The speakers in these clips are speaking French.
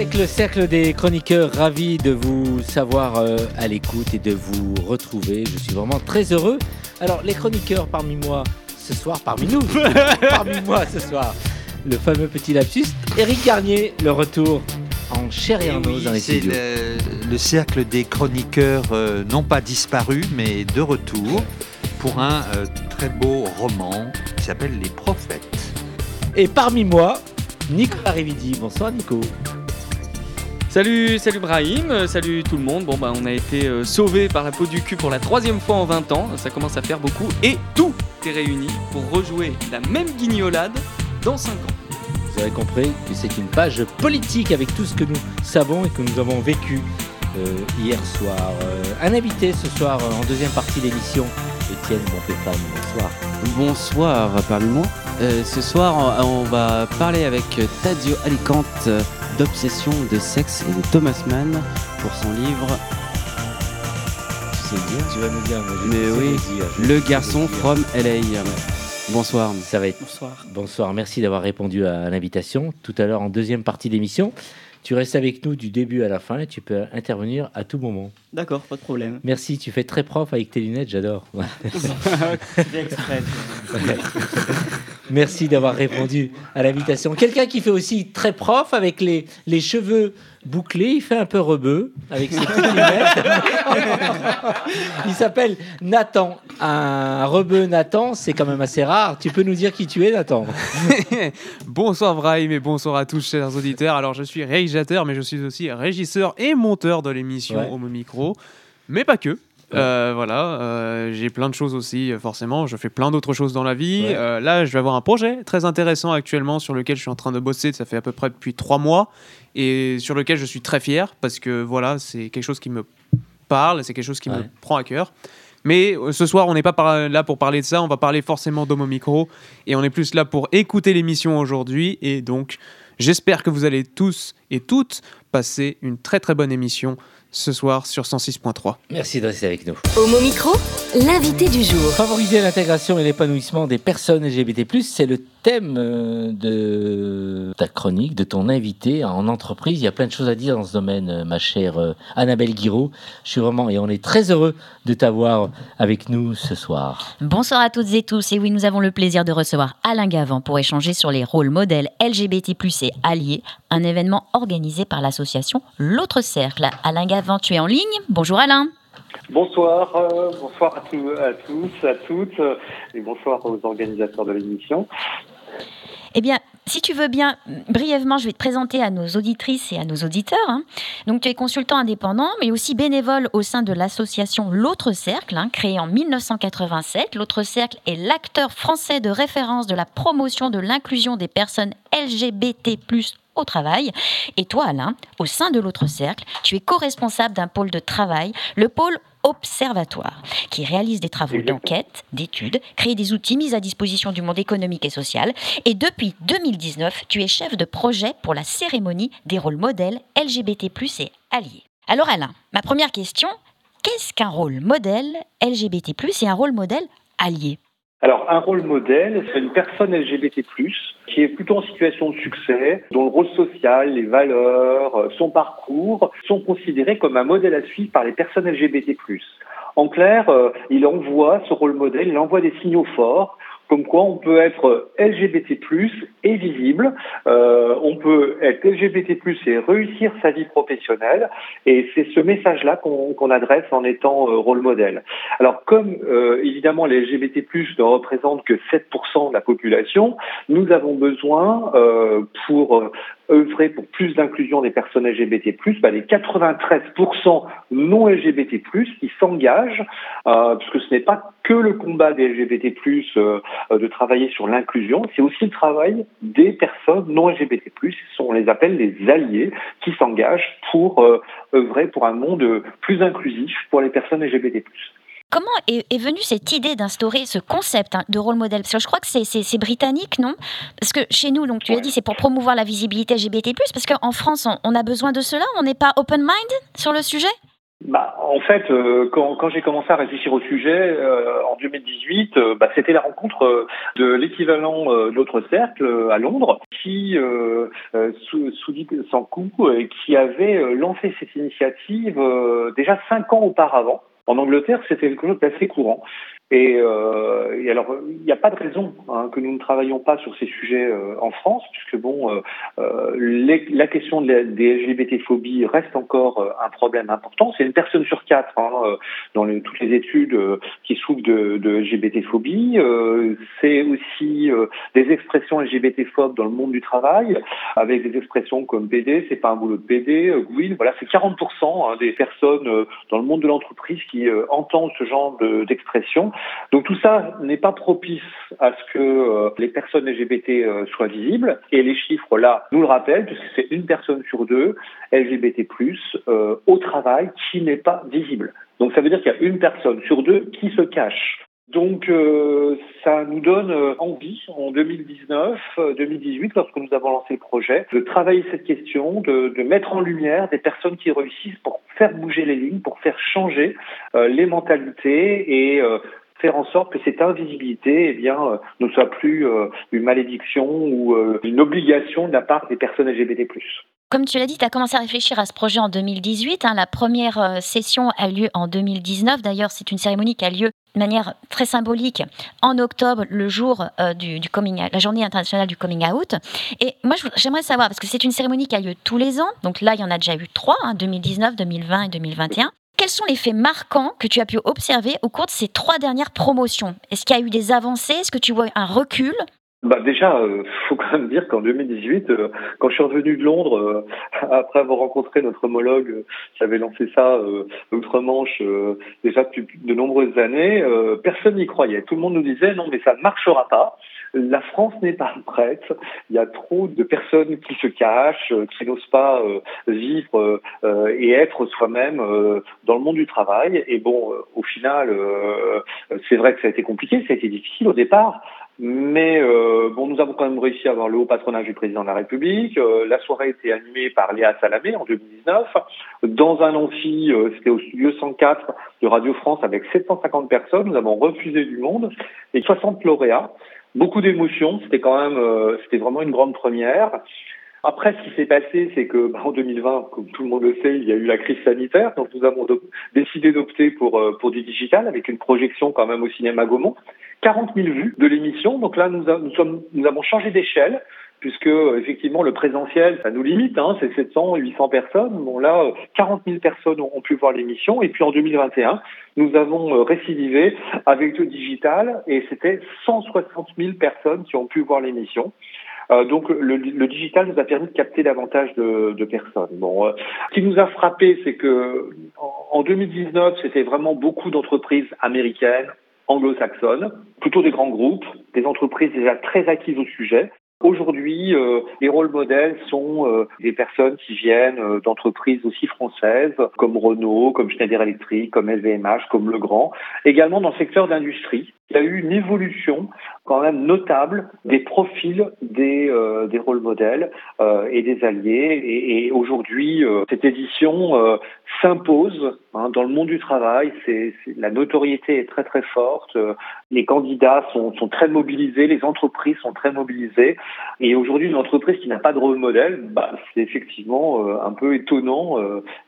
Avec le cercle des chroniqueurs, ravi de vous savoir euh, à l'écoute et de vous retrouver. Je suis vraiment très heureux. Alors, les chroniqueurs parmi moi ce soir, parmi nous, parmi moi ce soir, le fameux petit lapsus, Eric Garnier, le retour en chair et, Et en os dans les c'est studios. le, le cercle des chroniqueurs, euh, non pas disparus, mais de retour, pour un euh, très beau roman qui s'appelle Les Prophètes. Et parmi moi, Nicolas Rividi. Bonsoir Nico. Salut, salut Brahim, euh, salut tout le monde. Bon bah on a été euh, sauvé par la peau du cul pour la troisième fois en 20 ans, ça commence à faire beaucoup. Et tout est réuni pour rejouer la même guignolade dans 5 ans. Vous avez compris que c'est une page politique avec tout ce que nous savons et que nous avons vécu euh, hier soir. Un invité ce soir en deuxième partie d'émission, Étienne. Bonsoir. Bonsoir parmi moi. Euh, ce soir, on, on va parler avec Tadio Alicante d'Obsession de sexe et de Thomas Mann pour son livre Tu sais le dire Tu vas nous dire, moi, Mais oui, le dire, garçon from LA. Bonsoir. Ça va être. Bonsoir. Bonsoir, merci d'avoir répondu à l'invitation. Tout à l'heure, en deuxième partie d'émission, tu restes avec nous du début à la fin et tu peux intervenir à tout moment. D'accord, pas de problème. Merci, tu fais très prof avec tes lunettes, j'adore. Ouais. Merci d'avoir répondu à l'invitation. Quelqu'un qui fait aussi très prof avec les, les cheveux bouclés, il fait un peu rebeu avec ses petites lunettes. il s'appelle Nathan. Un rebeu Nathan, c'est quand même assez rare. Tu peux nous dire qui tu es, Nathan Bonsoir Brahim et bonsoir à tous chers auditeurs. Alors je suis réalisateur mais je suis aussi régisseur et monteur de l'émission Ouais. Homo Micro, mais pas que. Euh, voilà, euh, j'ai plein de choses aussi, euh, forcément. Je fais plein d'autres choses dans la vie. Ouais. Euh, là, je vais avoir un projet très intéressant actuellement sur lequel je suis en train de bosser. Ça fait à peu près depuis trois mois et sur lequel je suis très fier parce que voilà, c'est quelque chose qui me parle, c'est quelque chose qui me prend à cœur. Mais ce soir, on n'est pas là pour parler de ça. On va parler forcément d'Homo Micro et on est plus là pour écouter l'émission aujourd'hui. Et donc, j'espère que vous allez tous et toutes passer une très très bonne émission ce soir sur 106.3. Merci de rester avec nous. Homo Micro, l'invité du jour. Favoriser l'intégration et l'épanouissement des personnes LGBT+, c'est le thème euh, de ta chronique, de ton invité en entreprise. Il y a plein de choses à dire dans ce domaine, euh, ma chère euh, Annabelle Guiraud. Je suis vraiment, et on est très heureux de t'avoir avec nous ce soir. Bonsoir à toutes et tous. Et oui, nous avons le plaisir de recevoir Alain Gavant pour échanger sur les rôles modèles LGBT+, et alliés, un événement organisé par l'association L'autre Cercle. Alain Gavant, tu es en ligne. Bonjour Alain. Bonsoir, euh, bonsoir à, tous, à toutes, euh, et bonsoir aux organisateurs de l'émission. Eh bien, si tu veux bien, brièvement, je vais te présenter à nos auditrices et à nos auditeurs. hein. Donc, tu es consultant indépendant, mais aussi bénévole au sein de l'association L'autre Cercle, hein, créée en 1987. L'autre Cercle est l'acteur français de référence de la promotion de l'inclusion des personnes LGBT+ au travail. Et toi, Alain, au sein de l'autre cercle, tu es co-responsable d'un pôle de travail, le pôle Observatoire, qui réalise des travaux d'enquête, d'études, crée des outils mis à disposition du monde économique et social. Et depuis 2019, tu es chef de projet pour la cérémonie des rôles modèles LGBT+, et alliés. Alors Alain, ma première question, qu'est-ce qu'un rôle modèle LGBT+, et un rôle modèle allié? Alors, un rôle modèle, c'est une personne LGBT+, qui est plutôt en situation de succès, dont le rôle social, les valeurs, euh, son parcours sont considérés comme un modèle à suivre par les personnes LGBT+. En clair, euh, il envoie ce rôle modèle, il envoie des signaux forts, comme quoi on peut être LGBT+, et visible, euh, on peut être LGBT+, et réussir sa vie professionnelle, et c'est ce message-là qu'on adresse en étant euh, rôle modèle. Alors, comme euh, évidemment les LGBT+ ne représentent que 7% de la population, nous avons besoin, pour œuvrer pour plus d'inclusion des personnes LGBT+, bah, les 93% non LGBT+, qui s'engagent, euh, puisque ce n'est pas que le combat des LGBT+, euh, de travailler sur l'inclusion, c'est aussi le travail des personnes non LGBT+, on les appelle les alliés, qui s'engagent pour euh, œuvrer pour un monde plus inclusif pour les personnes LGBT+. Comment est, est venue cette idée d'instaurer ce concept hein, de rôle modèle Parce que je crois que c'est britannique, non? Parce que chez nous, donc tu l'as dit, c'est pour promouvoir la visibilité LGBT+, parce qu'en France, on, on, a besoin de cela? On n'est pas open-mind sur le sujet? Bah, en fait, euh, quand, quand j'ai commencé à réfléchir au sujet euh, en 2018, euh, bah, c'était la rencontre de l'équivalent de notre cercle à Londres, qui, sous, sous sans coup, qui avait lancé cette initiative déjà cinq ans auparavant. En Angleterre, c'était quelque chose d'assez courant. Et, euh, et, alors, il n'y a pas de raison hein, que nous ne travaillions pas sur ces sujets euh, en France, puisque bon, euh, euh la question des LGBT-phobies reste encore euh, un problème important. C'est une personne sur quatre hein, euh, dans toutes les études qui souffrent de, de LGBT-phobie. C'est aussi des expressions LGBT-phobes dans le monde du travail, avec des expressions comme PD, c'est pas un boulot de PD, oui, voilà, c'est 40% hein, des personnes dans le monde de l'entreprise qui entendent ce genre d'expression. Donc tout ça n'est pas propice à ce que euh, les personnes LGBT euh, soient visibles. Et les chiffres là nous le rappellent, puisque c'est une personne sur deux LGBT+ euh, au travail qui n'est pas visible. Donc ça veut dire qu'il y a une personne sur deux qui se cache. Donc ça nous donne envie en 2019, 2018, euh, lorsque nous avons lancé le projet, de travailler cette question, de, de, mettre en lumière des personnes qui réussissent pour faire bouger les lignes, pour faire changer les mentalités et faire en sorte que cette invisibilité eh bien, euh, ne soit plus euh, une malédiction ou euh, une obligation de la part des personnes LGBT+. Comme tu l'as dit, tu as commencé à réfléchir à ce projet en 2018. Hein. la première session a lieu en 2019. D'ailleurs, c'est une cérémonie qui a lieu de manière très symbolique en octobre, le jour du, coming la journée internationale du coming out. Et moi, j'aimerais savoir, parce que c'est une cérémonie qui a lieu tous les ans, donc là, il y en a déjà eu trois, hein, 2019, 2020 et 2021. Quels sont les faits marquants que tu as pu observer au cours de ces trois dernières promotions? Est-ce qu'il y a eu des avancées? Est-ce que tu vois un recul? Bah déjà, euh, faut quand même dire qu'en 2018, euh, quand je suis revenu de Londres, euh, après avoir rencontré notre homologue qui avait lancé ça outre-Manche déjà depuis de nombreuses années, personne n'y croyait. Tout le monde nous disait non mais ça ne marchera pas. La France n'est pas prête. Il y a trop de personnes qui se cachent, qui n'osent pas vivre et être soi-même dans le monde du travail. Et bon, au final, c'est vrai que ça a été compliqué, ça a été difficile au départ. Mais euh, bon, nous avons quand même réussi à avoir le haut patronage du président de la République. Euh, la soirée a été animée par Léa Salamé en 2019 dans un amphi, euh, c'était au studio 104 de Radio France avec 750 personnes. Nous avons refusé du monde et 60 lauréats. Beaucoup d'émotions. C'était quand même, euh, c'était vraiment une grande première. Après, ce qui s'est passé, c'est que bah, en 2020, comme tout le monde le sait, il y a eu la crise sanitaire, donc nous avons décidé d'opter pour euh, pour du digital avec une projection quand même au cinéma Gaumont. 40 000 vues de l'émission. Donc là, nous, nous, sommes, nous avons changé d'échelle puisque effectivement le présentiel, ça nous limite, hein, c'est 700, 800 personnes. Bon là, 40 000 personnes ont pu voir l'émission. Et puis en 2021, nous avons euh, récidivé avec le digital et c'était 160 000 personnes qui ont pu voir l'émission. Euh, donc le, le, digital nous a permis de capter davantage de, de personnes. Bon, euh, ce qui nous a frappé, c'est que en 2019, c'était vraiment beaucoup d'entreprises américaines, anglo-saxonnes, plutôt des grands groupes, des entreprises déjà très acquises au sujet. Aujourd'hui, euh, les rôles modèles sont euh, des personnes qui viennent euh, d'entreprises aussi françaises, comme Renault, comme Schneider Electric, comme LVMH, comme Legrand, également dans le secteur d'industrie. Il y a eu une évolution quand même notable des profils des, euh, des rôles modèles euh, et des alliés. Et, aujourd'hui, euh, cette édition s'impose hein, dans le monde du travail. La notoriété est très très forte. Les candidats sont, sont très mobilisés, les entreprises sont très mobilisées. Et aujourd'hui, une entreprise qui n'a pas de rôle modèle, bah, c'est effectivement un peu étonnant.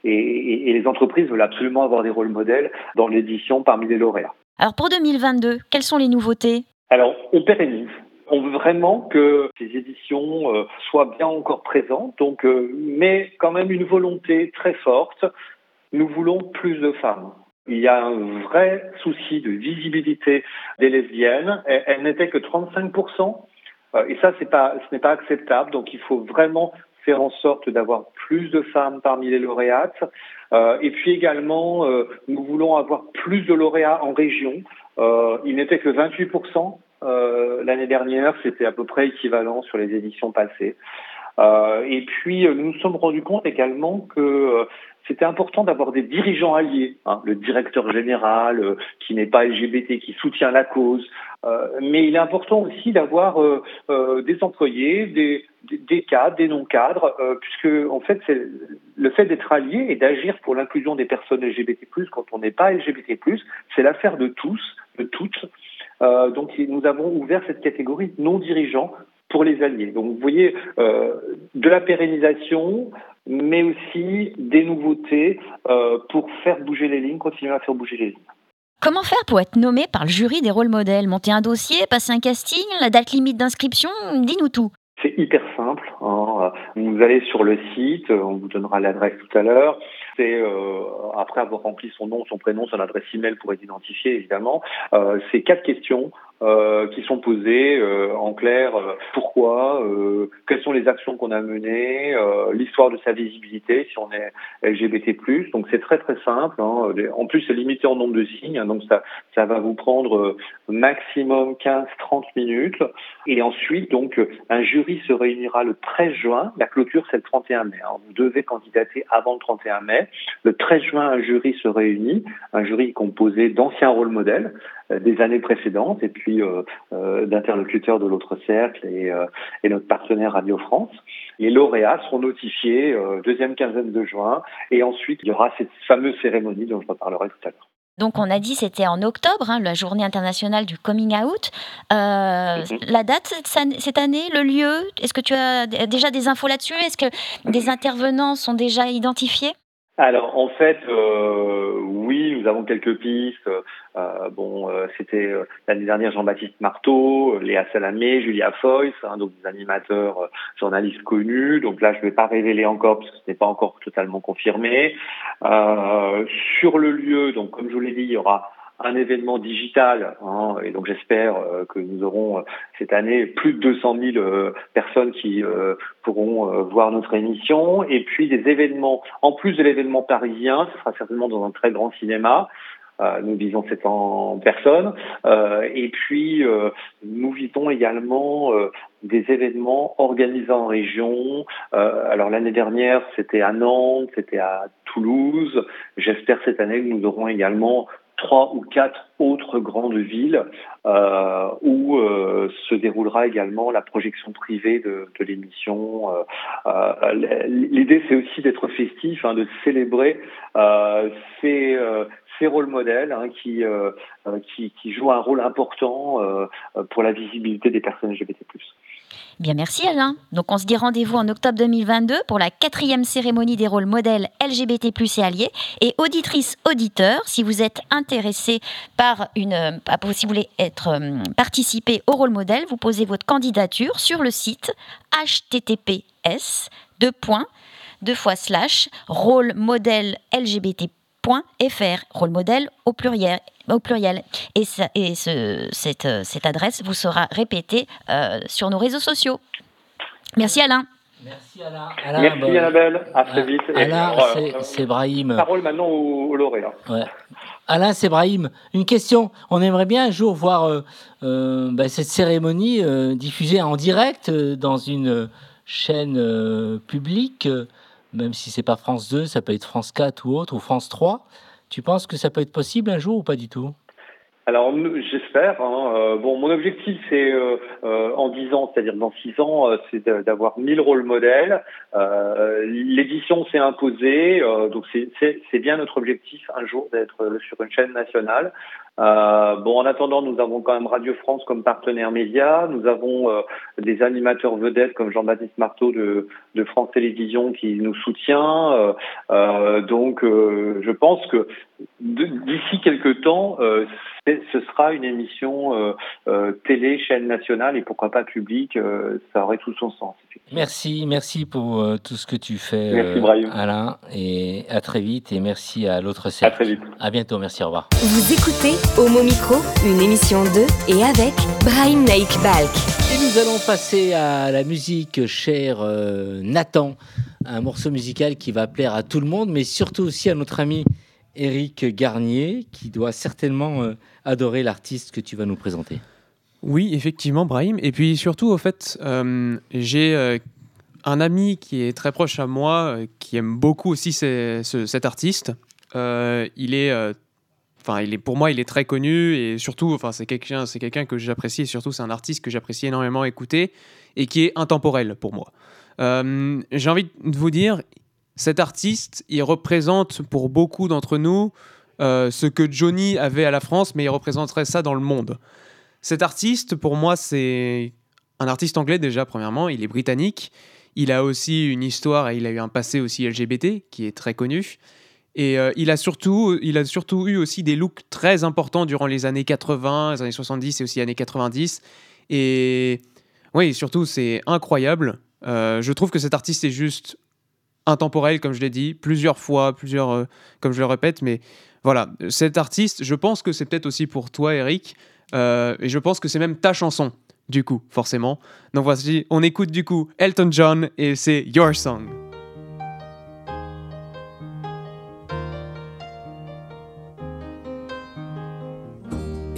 Et, et, et les entreprises veulent absolument avoir des rôles modèles dans l'édition parmi les lauréats. Alors pour 2022, quelles sont les nouveautés? Alors on pérennise. On veut vraiment que ces éditions euh, soient bien encore présentes, donc, euh, mais quand même une volonté très forte. Nous voulons plus de femmes. Il y a un vrai souci de visibilité des lesbiennes. Elles, n'étaient que 35%. Euh, et ça, ce n'est pas acceptable. Donc, il faut vraiment faire en sorte d'avoir plus de femmes parmi les lauréates. Et puis également, nous voulons avoir plus de lauréats en région. Euh, il n'était que 28% euh, l'année dernière, c'était à peu près équivalent sur les éditions passées. et puis, nous nous sommes rendus compte également que c'était important d'avoir des dirigeants alliés, hein, le directeur général euh, qui n'est pas LGBT, qui soutient la cause, euh, mais il est important aussi d'avoir euh, des employés, des, cadres, des non-cadres, puisque en fait, le fait d'être allié et d'agir pour l'inclusion des personnes LGBT+, quand on n'est pas LGBT+, c'est l'affaire de tous, de toutes. donc nous avons ouvert cette catégorie non dirigeants pour les alliés. Donc vous voyez, de la pérennisation, mais aussi des nouveautés euh, pour faire bouger les lignes, continuer à faire bouger les lignes. Comment faire pour être nommé par le jury des rôles modèles? Monter un dossier, passer un casting, la date limite d'inscription? Dis-nous tout. C'est hyper simple. Hein. Vous allez sur le site, on vous donnera l'adresse tout à l'heure. C'est euh, après avoir rempli son nom, son prénom, son adresse email pour être identifié évidemment. Euh, c'est quatre questions euh, qui sont posées euh, en clair euh, pourquoi, quelles sont les actions qu'on a menées, l'histoire de sa visibilité si on est LGBT+. Donc c'est très très simple. Hein. En plus c'est limité en nombre de signes, hein, donc ça ça va vous prendre maximum 15-30 minutes. Et ensuite donc un jury se réunira le 13 juin. La clôture c'est le 31 mai. Hein. Vous devez candidater avant le 31 mai. Le 13 juin un jury se réunit, un jury composé d'anciens rôles modèles des années précédentes et puis euh, euh, d'interlocuteurs de l'autre cercle euh, et, notre partenaire Radio France. Les lauréats seront notifiés deuxième quinzaine de juin et ensuite il y aura cette fameuse cérémonie dont je reparlerai tout à l'heure. Donc on a dit c'était en octobre, hein, la journée internationale du coming out. Mhm. La date cette année, le lieu, est-ce que tu as déjà des infos là-dessus? Est-ce que des intervenants sont déjà identifiés? Alors en fait, euh, oui, nous avons quelques pistes. Euh, bon, euh, c'était l'année dernière Jean-Baptiste Marteau, Léa Salamé, Julia Foyce, hein, donc des animateurs journalistes connus. Donc là, je ne vais pas révéler encore parce que ce n'est pas encore totalement confirmé. sur le lieu, donc comme je vous l'ai dit, il y aura un événement digital. Hein, et donc j'espère euh, que nous aurons euh, cette année plus de 200 000 euh, personnes qui pourront voir notre émission. Et puis des événements, en plus de l'événement parisien, ce sera certainement dans un très grand cinéma. nous visons cette en personne. et puis, nous visons également des événements organisés en région. alors l'année dernière, c'était à Nantes, c'était à Toulouse. J'espère cette année que nous aurons également trois ou quatre autres grandes villes euh, où euh, se déroulera également la projection privée de, l'émission. Euh, l'idée, c'est aussi d'être festif, hein, de célébrer ces, ces rôles modèles hein, qui, qui, qui, jouent un rôle important pour la visibilité des personnes LGBT+. Bien, merci Alain. Donc on se dit rendez-vous en octobre 2022 pour la quatrième cérémonie des rôles modèles LGBT+ et alliés. Et auditrices, auditeurs, si vous êtes intéressés par une, euh, si vous voulez être euh, participer au rôle modèle, vous posez votre candidature sur le site https deux points deux fois slash rôle modèle LGBT .fr, rôle modèle au pluriel. Au pluriel. Et, et ce, cette, cette, adresse vous sera répétée euh, sur nos réseaux sociaux. Merci Alain. Merci Alain. Merci bah, Annabelle. À très vite. Alain, c'est Brahim. Parole maintenant au, lauréat. Ouais. Alain, c'est Brahim. Une question. On aimerait bien un jour voir euh, euh, bah, cette cérémonie diffusée en direct dans une chaîne publique même si c'est pas France 2, ça peut être France 4 ou autre, ou France 3. Tu penses que ça peut être possible un jour ou pas du tout? Alors j'espère. Hein, euh, bon, mon objectif c'est euh, euh, en 10 ans, c'est-à-dire dans 6 ans, c'est d'avoir 1000 rôles modèles. L'édition s'est imposée, donc c'est bien notre objectif un jour d'être sur une chaîne nationale. Euh, bon, en attendant, nous avons quand même Radio France comme partenaire média. Nous avons euh, des animateurs vedettes comme Jean-Baptiste Marteau de, de, France Télévisions qui nous soutient. Euh, euh donc, je pense que d'ici quelques temps, ce sera une émission télé, chaîne nationale et pourquoi pas publique. ça aurait tout son sens. Merci, merci pour tout ce que tu fais, merci, Alain, et à très vite. Et merci à l'autre cercle. À très vite. À bientôt. Merci. Au revoir. Vous écoutez Homo Micro, une émission de et avec Brahim Naik Balk. Et nous allons passer à la musique, cher euh, Nathan, un morceau musical qui va plaire à tout le monde, mais surtout aussi à notre ami Eric Garnier, qui doit certainement euh, adorer l'artiste que tu vas nous présenter. Oui, effectivement, Brahim. Et puis surtout, au fait, euh, j'ai un ami qui est très proche à moi, euh, qui aime beaucoup aussi ces- ce- cet artiste. Euh, il est, euh, enfin, pour moi, il est très connu et surtout, enfin, c'est quelqu'un, c'est quelqu'un que j'apprécie et surtout, c'est un artiste que j'apprécie énormément écouter et qui est intemporel pour moi. Euh, J'ai envie de vous dire, cet artiste, il représente pour beaucoup d'entre nous euh, ce que Johnny avait à la France, mais il représenterait ça dans le monde. Cet artiste, pour moi, c'est un artiste anglais déjà, premièrement, il est britannique. Il a aussi une histoire et il a eu un passé aussi LGBT qui est très connu. Et euh, il, a surtout, il a surtout eu aussi des looks très importants durant les années 80, les années 70 et aussi années 90. Et oui, surtout, c'est incroyable. Euh, je trouve que cet artiste est juste intemporel, comme je l'ai dit, plusieurs fois, plusieurs, euh, comme je le répète. Mais voilà, cet artiste, je pense que c'est peut-être aussi pour toi, Eric. euh, et je pense que c'est même ta chanson, du coup, forcément. Donc voici, on écoute du coup Elton John et c'est Your Song.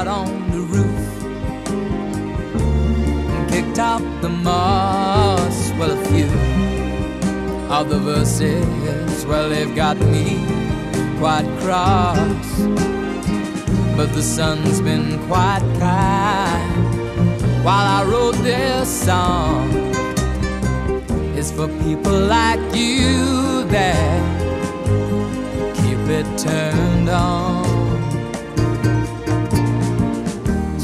Sat on the roof and kicked out the moss. Well, a few of the verses, well, they've got me quite cross. But the sun's been quite kind while I wrote this song. It's for people like you that keep it turned on.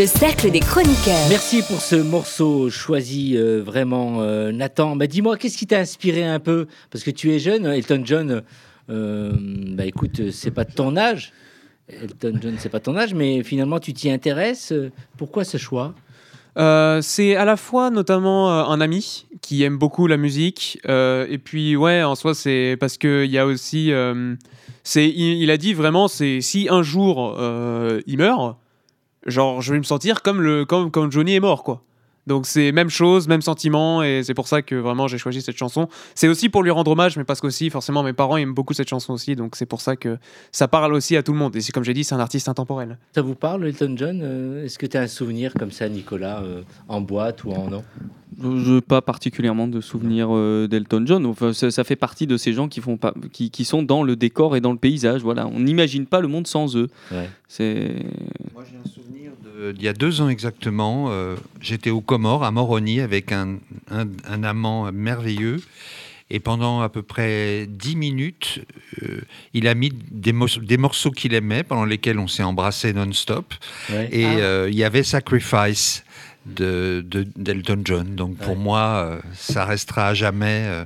le cercle des chroniqueurs. Merci pour ce morceau choisi euh, vraiment, euh, Nathan. Bah, dis-moi, qu'est-ce qui t'a inspiré un peu? Parce que tu es jeune, Elton John. euh, bah écoute, c'est pas de ton âge. Elton John, c'est pas ton âge, mais finalement tu t'y intéresses. Pourquoi ce choix? Euh, c'est à la fois notamment euh, un ami qui aime beaucoup la musique euh, et puis ouais en soi c'est parce que il y a aussi euh, c'est il, il a dit vraiment c'est si un jour euh, il meurt genre je vais me sentir comme le comme comme Johnny est mort quoi. Donc c'est même chose même sentiment et c'est pour ça que vraiment j'ai choisi cette chanson. C'est aussi pour lui rendre hommage mais parce qu'aussi forcément mes parents aiment beaucoup cette chanson aussi donc c'est pour ça que ça parle aussi à tout le monde. Et c'est comme j'ai dit c'est un artiste intemporel. Ça vous parle, Elton John Euh, Est-ce que tu as un souvenir comme ça, Nicolas, euh, en boîte ou en non Je n'ai pas particulièrement de souvenirs euh, d'Elton John. Enfin, ça, ça fait partie de ces gens qui, font pas, qui, qui sont dans le décor et dans le paysage. Voilà, on n'imagine pas le monde sans eux. Ouais. C'est Moi, j'ai un souvenir d'il y a deux ans exactement. euh, J'étais aux Comores, à Moroni, avec un, un- un amant merveilleux. Et pendant à peu près dix minutes, euh, il a mis des, des morceaux qu'il aimait, pendant lesquels on s'est embrassé non-stop. Ouais. Et Ah. euh, il y avait Sacrifice de de- d'Elton John. Donc pour moi, euh, ça restera à jamais. euh,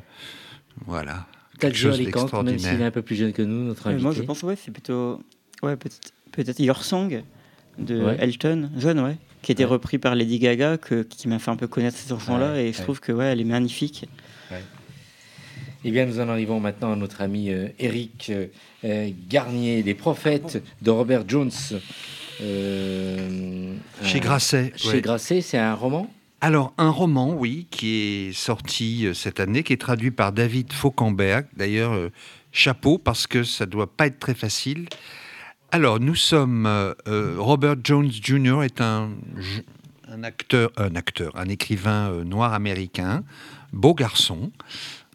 voilà. Quelque chose Alicante, même d'extraordinaire. s'il est un peu plus jeune que nous, notre invité. moi, je pense ouais, c'est plutôt ouais, peut-être peut-être Your Song de Ouais. Elton John, ouais, qui a été Ouais. repris par Lady Gaga, que, qui m'a fait un peu connaître cette chanson-là, Ouais, et je ouais. trouve que ouais, elle est magnifique. Eh bien, nous en arrivons maintenant à notre ami euh, Eric euh, Garnier, Les Prophètes de Robert Jones. Euh, Chez Grasset. Chez ouais. Grasset, c'est un roman? Alors, un roman, oui, qui est sorti euh, cette année, qui est traduit par David Fauquemberg. D'ailleurs, euh, chapeau, parce que ça doit pas être très facile. Alors, nous sommes. euh, Robert Jones Jr. est un, un acteur, un acteur, un écrivain noir américain, beau garçon.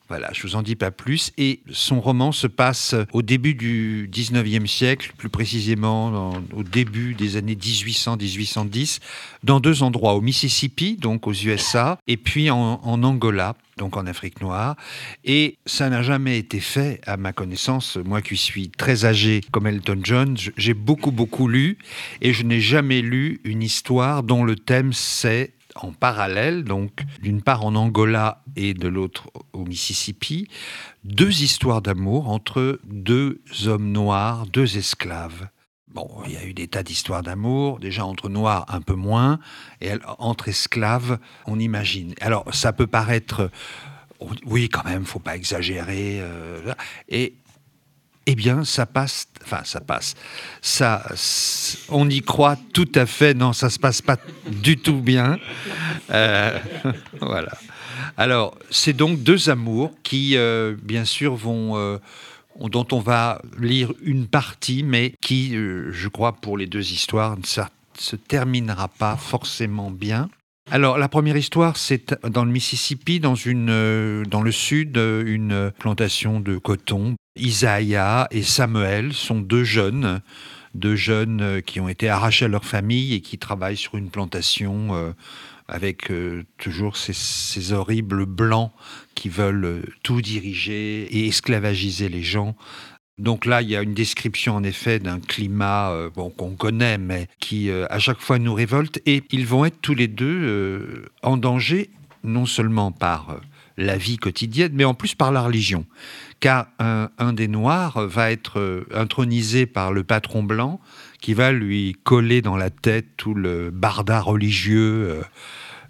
Voilà, je vous en dis pas plus. Et son roman se passe au début du 19e siècle, plus précisément au début des années 1800-1810, dans deux endroits, au Mississippi, donc aux USA, et puis en, en Angola, donc en Afrique noire. Et ça n'a jamais été fait, à ma connaissance, moi qui suis très âgé comme Elton John, j'ai beaucoup, beaucoup lu, et je n'ai jamais lu une histoire dont le thème c'est en parallèle, donc d'une part en Angola et de l'autre au Mississippi, deux histoires d'amour entre deux hommes noirs, deux esclaves. Bon, il y a eu des tas d'histoires d'amour, déjà entre noirs un peu moins, et entre esclaves, on imagine. Alors, ça peut paraître, oui, quand même, faut pas exagérer, euh, et eh bien, ça passe. Enfin, ça passe. Ça, on y croit tout à fait. Non, ça se passe pas du tout bien. Euh, voilà. Alors, c'est donc deux amours qui, euh, bien sûr, vont. euh, dont on va lire une partie, mais qui, je crois, pour les deux histoires, ne se terminera pas forcément bien. Alors, la première histoire, c'est dans le Mississippi, dans, une, euh, dans le sud, euh, une plantation de coton. Isaiah et Samuel sont deux jeunes, deux jeunes euh, qui ont été arrachés à leur famille et qui travaillent sur une plantation avec toujours ces, horribles blancs qui veulent tout diriger et esclavagiser les gens. Donc là, il y a une description en effet d'un climat euh, bon, qu'on connaît, mais qui euh, à chaque fois nous révolte. Et ils vont être tous les deux euh, en danger, non seulement par la vie quotidienne, mais en plus par la religion. Car un, un des Noirs va être intronisé par le patron blanc, qui va lui coller dans la tête tout le barda religieux.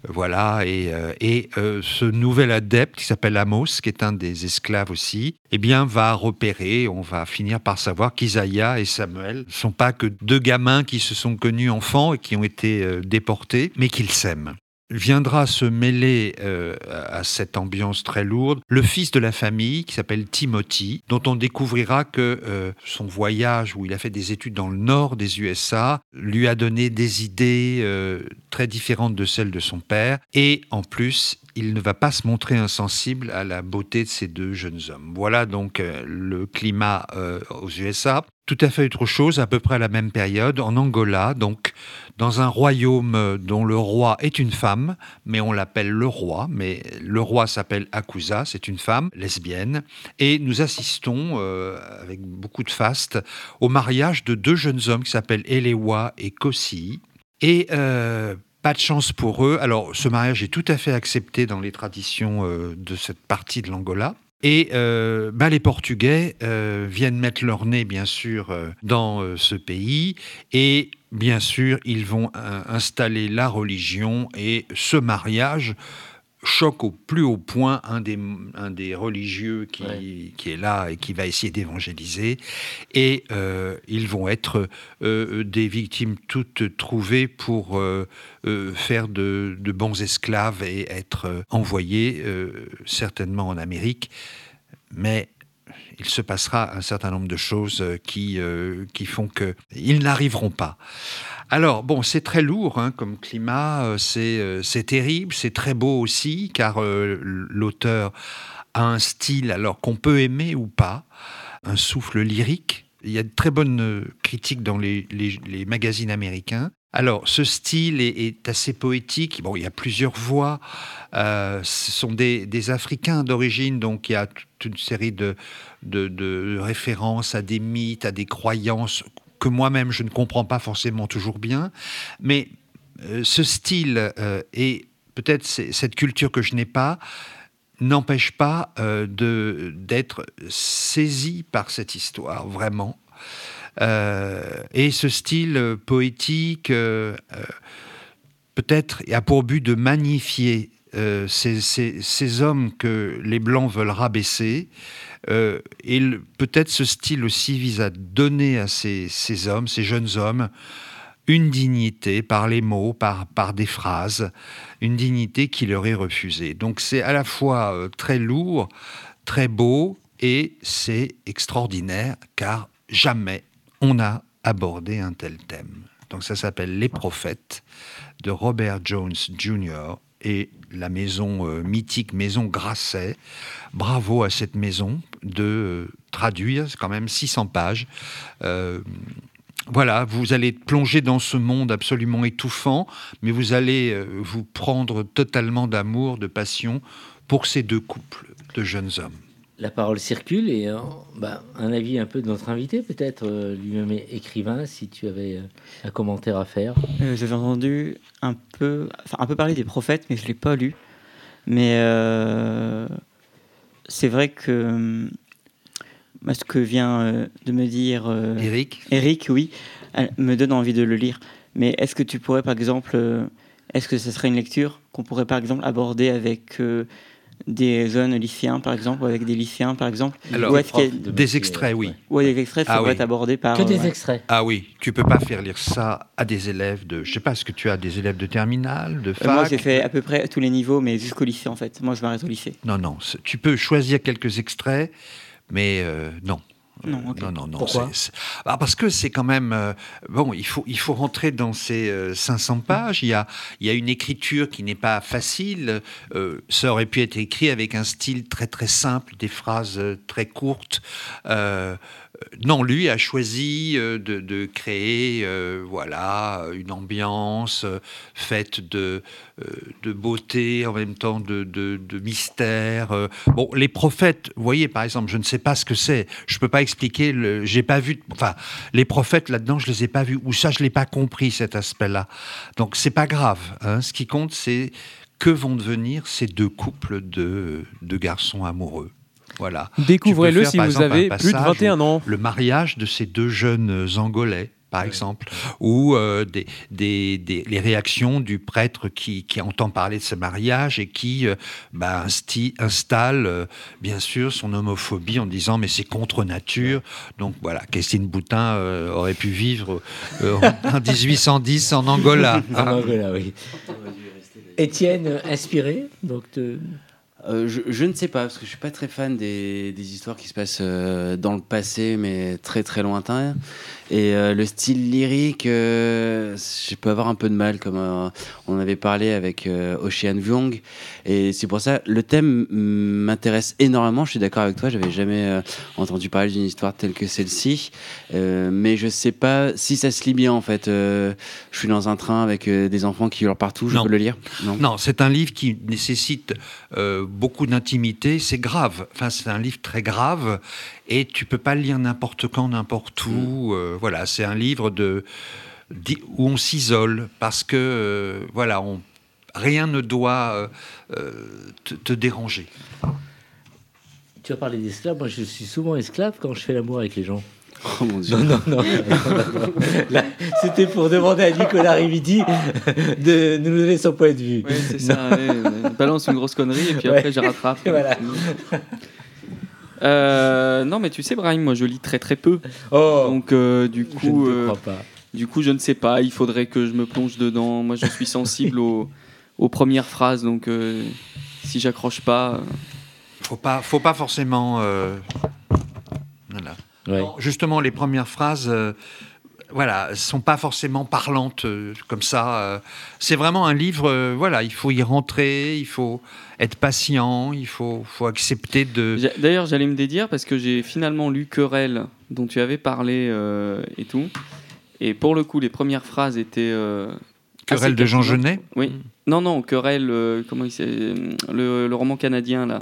Voilà, et, euh, et euh, ce nouvel adepte qui s'appelle Amos, qui est un des esclaves aussi, eh bien, va repérer, on va finir par savoir qu'Isaïa et Samuel ne sont pas que deux gamins qui se sont connus enfants et qui ont été euh, déportés, mais qu'ils s'aiment. Viendra se mêler euh, à cette ambiance très lourde le fils de la famille qui s'appelle Timothy, dont on découvrira que euh, son voyage où il a fait des études dans le nord des USA lui a donné des idées euh, très différentes de celles de son père et en plus il ne va pas se montrer insensible à la beauté de ces deux jeunes hommes. Voilà donc le climat aux USA. Tout à fait autre chose, à peu près à la même période, en Angola, donc dans un royaume dont le roi est une femme, mais on l'appelle le roi, mais le roi s'appelle Akusa, c'est une femme lesbienne, et nous assistons, euh, avec beaucoup de faste, au mariage de deux jeunes hommes qui s'appellent Elewa et Kosi. Et euh, pas de chance pour eux. Alors, ce mariage est tout à fait accepté dans les traditions euh, de cette partie de l'Angola. Et euh, bah, les Portugais euh, viennent mettre leur nez, bien sûr, euh, dans ce pays. Et bien sûr, ils vont installer la religion. Et ce mariage choque au plus haut point un des, un des religieux qui, Ouais. qui est là et qui va essayer d'évangéliser. Et euh, ils vont être euh, des victimes toutes trouvées pour euh, euh, faire de, de bons esclaves et être euh, envoyés euh, certainement en Amérique. Mais il se passera un certain nombre de choses euh, qui, euh, qui font qu'ils n'arriveront pas. Alors, bon, c'est très lourd hein, comme climat, euh, c'est euh, c'est terrible, c'est très beau aussi, car euh, l'auteur a un style, alors qu'on peut aimer ou pas, un souffle lyrique. Il y a de très bonnes critiques dans les, les- magazines américains. Alors, ce style est, assez poétique. Bon, il y a plusieurs voix. Ce sont des, des Africains d'origine, donc il y a toute une série de, de, de références à des mythes, à des croyances que moi-même je ne comprends pas forcément toujours bien. Mais euh, ce style euh, et peut-être cette culture que je n'ai pas n'empêche pas euh, de d'être saisi par cette histoire vraiment. Et ce style poétique peut-être a pour but de magnifier ces hommes que les blancs veulent rabaisser. Euh, et le- peut-être ce style aussi vise à donner à ces, hommes, ces jeunes hommes, une dignité par les mots, par, par des phrases, une dignité qui leur est refusée. Donc c'est à la fois euh, très lourd, très beau, et c'est extraordinaire, car jamais on a abordé un tel thème. Donc ça s'appelle Les Prophètes de Robert Jones Jr. et la maison euh, mythique Maison Grasset. Bravo à cette maison de euh, traduire, c'est quand même 600 pages. Euh, voilà, vous allez plonger dans ce monde absolument étouffant, mais vous allez euh, vous prendre totalement d'amour, de passion pour ces deux couples de jeunes hommes. La parole circule et euh, bah, un avis un peu de notre invité, peut-être euh, lui-même écrivain, si tu avais euh, un commentaire à faire. Euh, J'avais entendu un peu, enfin, un peu parler des prophètes, mais je ne l'ai pas lu. Mais euh, c'est vrai que moi, ce que vient euh, de me dire euh, Eric Eric, oui, elle me donne envie de le lire. Mais est-ce que tu pourrais, par exemple, euh, est-ce que ce serait une lecture qu'on pourrait, par exemple, aborder avec euh, des jeunes lycéens, par exemple, ou avec des lycéens, par exemple Alors, ou est-ce qu'il y a- de des extraits, oui. ouais. ou des extraits Ah pourraient oui. être abordés par... Que euh, des ouais. extraits. Ah oui, tu peux pas faire lire ça à des élèves de, je sais pas, est-ce que tu as des élèves de terminale, de Euh, moi, fac j'ai fait à peu près tous les niveaux, mais jusqu'au lycée, en fait. Moi, je m'arrête au lycée. Non, non, tu peux choisir quelques extraits, mais euh, non. Non, ok. non, non, non. Pourquoi Ah, Parce que c'est quand même euh, bon. Il faut il faut rentrer dans ces euh, 500 pages. Il y a il y a une écriture qui n'est pas facile. Euh, ça aurait pu être écrit avec un style très très simple, des phrases euh, très courtes. Euh, non, lui a choisi euh, de, créer, euh, voilà, une ambiance faite de, de beauté, en même temps de, de, mystère. Bon, les prophètes, vous voyez, par exemple, je ne sais pas ce que c'est. Je peux pas expliquer. J'ai pas vu. Enfin, les prophètes là-dedans, je les ai pas vus. Ou ça, je l'ai pas compris cet aspect-là. Donc, c'est pas grave. hein. Ce qui compte, c'est que vont devenir ces deux couples de, de garçons amoureux. Voilà. Découvrez-le si vous exemple, avez plus de passage 21 ans. le mariage de ces deux jeunes Angolais, par exemple, ou euh, des, des- des- les réactions du prêtre qui, qui entend parler de ce mariage et qui euh, bah, insti- installe, euh, bien sûr, son homophobie en disant mais c'est contre nature. Donc voilà, Christine Boutin euh, aurait pu vivre euh, en, en 1810 en Angola. En Angola, oui. Étienne, inspiré donc de- Euh, je, je ne sais pas, parce que je suis pas très fan des, histoires qui se passent euh, dans le passé, mais très très lointain. Et euh, le style lyrique, euh, je peux avoir un peu de mal, comme euh, on avait parlé avec Ocean Vuong. Et c'est pour ça, le thème mm, m'intéresse énormément. Je suis d'accord avec toi, j'avais jamais entendu parler d'une histoire telle que celle-ci. Mais je sais pas si ça se lit bien en fait. Je suis dans un train avec des enfants qui hurlent partout, je Non. peux le lire? Non, c'est un livre qui nécessite beaucoup d'intimité. C'est grave. Enfin, c'est un livre très grave et tu peux pas le lire n'importe quand, n'importe où. Euh, voilà, c'est un livre de où on s'isole parce que euh, voilà, on, rien ne doit euh, euh, te, te déranger. Tu as parlé d'esclaves, moi je suis souvent esclave quand je fais l'amour avec les gens. Oh mon dieu. Non, non, non. C'était pour demander à Nicolas Rividi de nous donner son point de vue. Ouais, c'est ça. ouais. Balance une grosse connerie et puis après je rattrape. Voilà. Euh, non, mais tu sais, Brahim, moi je lis très très peu. Oh, Donc euh, du je ne coup, te euh, crois pas. du coup, je ne sais pas. Il faudrait que je me plonge dedans. Moi, je suis sensible aux, aux premières phrases. Donc euh, si j'accroche pas, Faut pas, faut pas forcément. euh, voilà. Ouais. Non, Justement, les premières phrases, euh, voilà, sont pas forcément parlantes euh, comme ça. euh. c'est vraiment un livre, euh, voilà, il faut y rentrer, il faut être patient, il faut, faut accepter de. D'ailleurs, j'allais me dédire parce que j'ai finalement lu Querelle, dont tu avais parlé et tout. Et pour le coup, les premières phrases étaient. Querelle de Jean. Genet? Oui. Non, non, Querelle, comment il s'est- le, le roman canadien, là.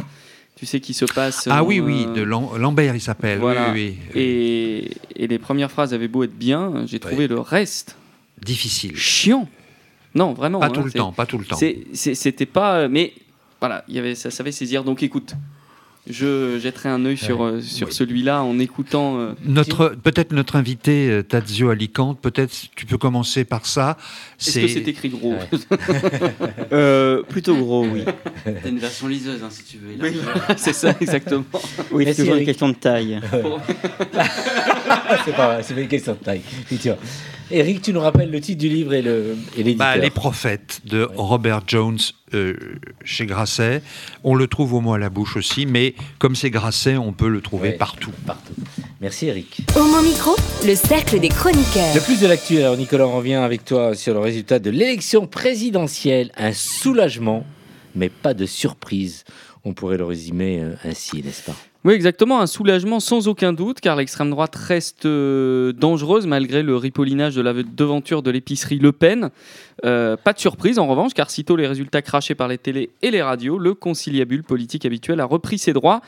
Tu sais, qui se passe. Ah oui, oui, euh, de Lam- Lambert, il s'appelle. Voilà. Oui, oui, oui. Et, et les premières phrases avaient beau être bien, j'ai trouvé le reste Difficile. chiant. Non, vraiment. Pas hein, tout le c'est- temps, pas tout le temps. C'était pas. Mais voilà, il y avait, ça savait saisir. Donc écoute, je jetterai un œil sur, euh, sur Oui. celui-là en écoutant. euh, Notre, peut-être notre invité euh, Tadzio Alicante, peut-être tu peux commencer par ça. Est-ce que c'est écrit gros Euh, plutôt gros, oui. T'as une version liseuse, hein, si tu veux. Oui, C'est ça, exactement. Oui, c'est toujours une question de taille. c'est pas vrai, c'est pas une question de taille. Eric, tu nous rappelles le titre du livre et le et l'éditeur. Bah, Les Prophètes de Robert Jones euh, chez Grasset. On le trouve au mot à la bouche aussi, mais comme c'est Grasset, on peut le trouver Ouais. partout. Partout. Merci Eric. Homo Micro, le cercle des chroniqueurs. Le plus de l'actu, alors Nicolas, on revient avec toi sur le résultat de l'élection présidentielle. Un soulagement, mais pas de surprise. On pourrait le résumer euh, ainsi, n'est-ce pas? Oui, exactement, un soulagement sans aucun doute, car l'extrême droite reste euh, dangereuse malgré le ripollinage de la devanture de l'épicerie Le Pen. Euh, pas de surprise en revanche, car sitôt les résultats crachés par les télés et les radios, le conciliabule politique habituel a repris ses droits.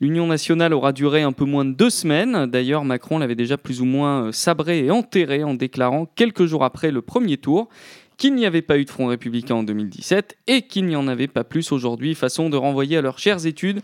L'union nationale aura duré un peu moins de deux semaines. D'ailleurs, Macron l'avait déjà plus ou moins euh, sabré et enterré en déclarant quelques jours après le premier tour qu'il n'y avait pas eu de Front républicain en 2017 et qu'il n'y en avait pas plus aujourd'hui, façon de renvoyer à leurs chères études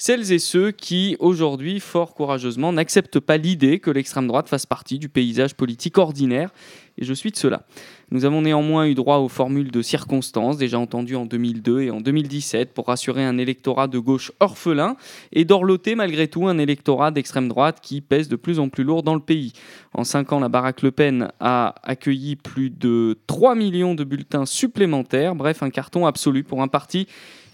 celles et ceux qui, aujourd'hui, fort courageusement, n'acceptent pas l'idée que l'extrême droite fasse partie du paysage politique ordinaire, et je suis de cela. Nous avons néanmoins eu droit aux formules de circonstances, déjà entendues en 2002 et en 2017, pour rassurer un électorat de gauche orphelin, et d'orloter malgré tout un électorat d'extrême droite qui pèse de plus en plus lourd dans le pays. En cinq ans, la baraque Le Pen a accueilli plus de 3 millions de bulletins supplémentaires, bref, un carton absolu pour un parti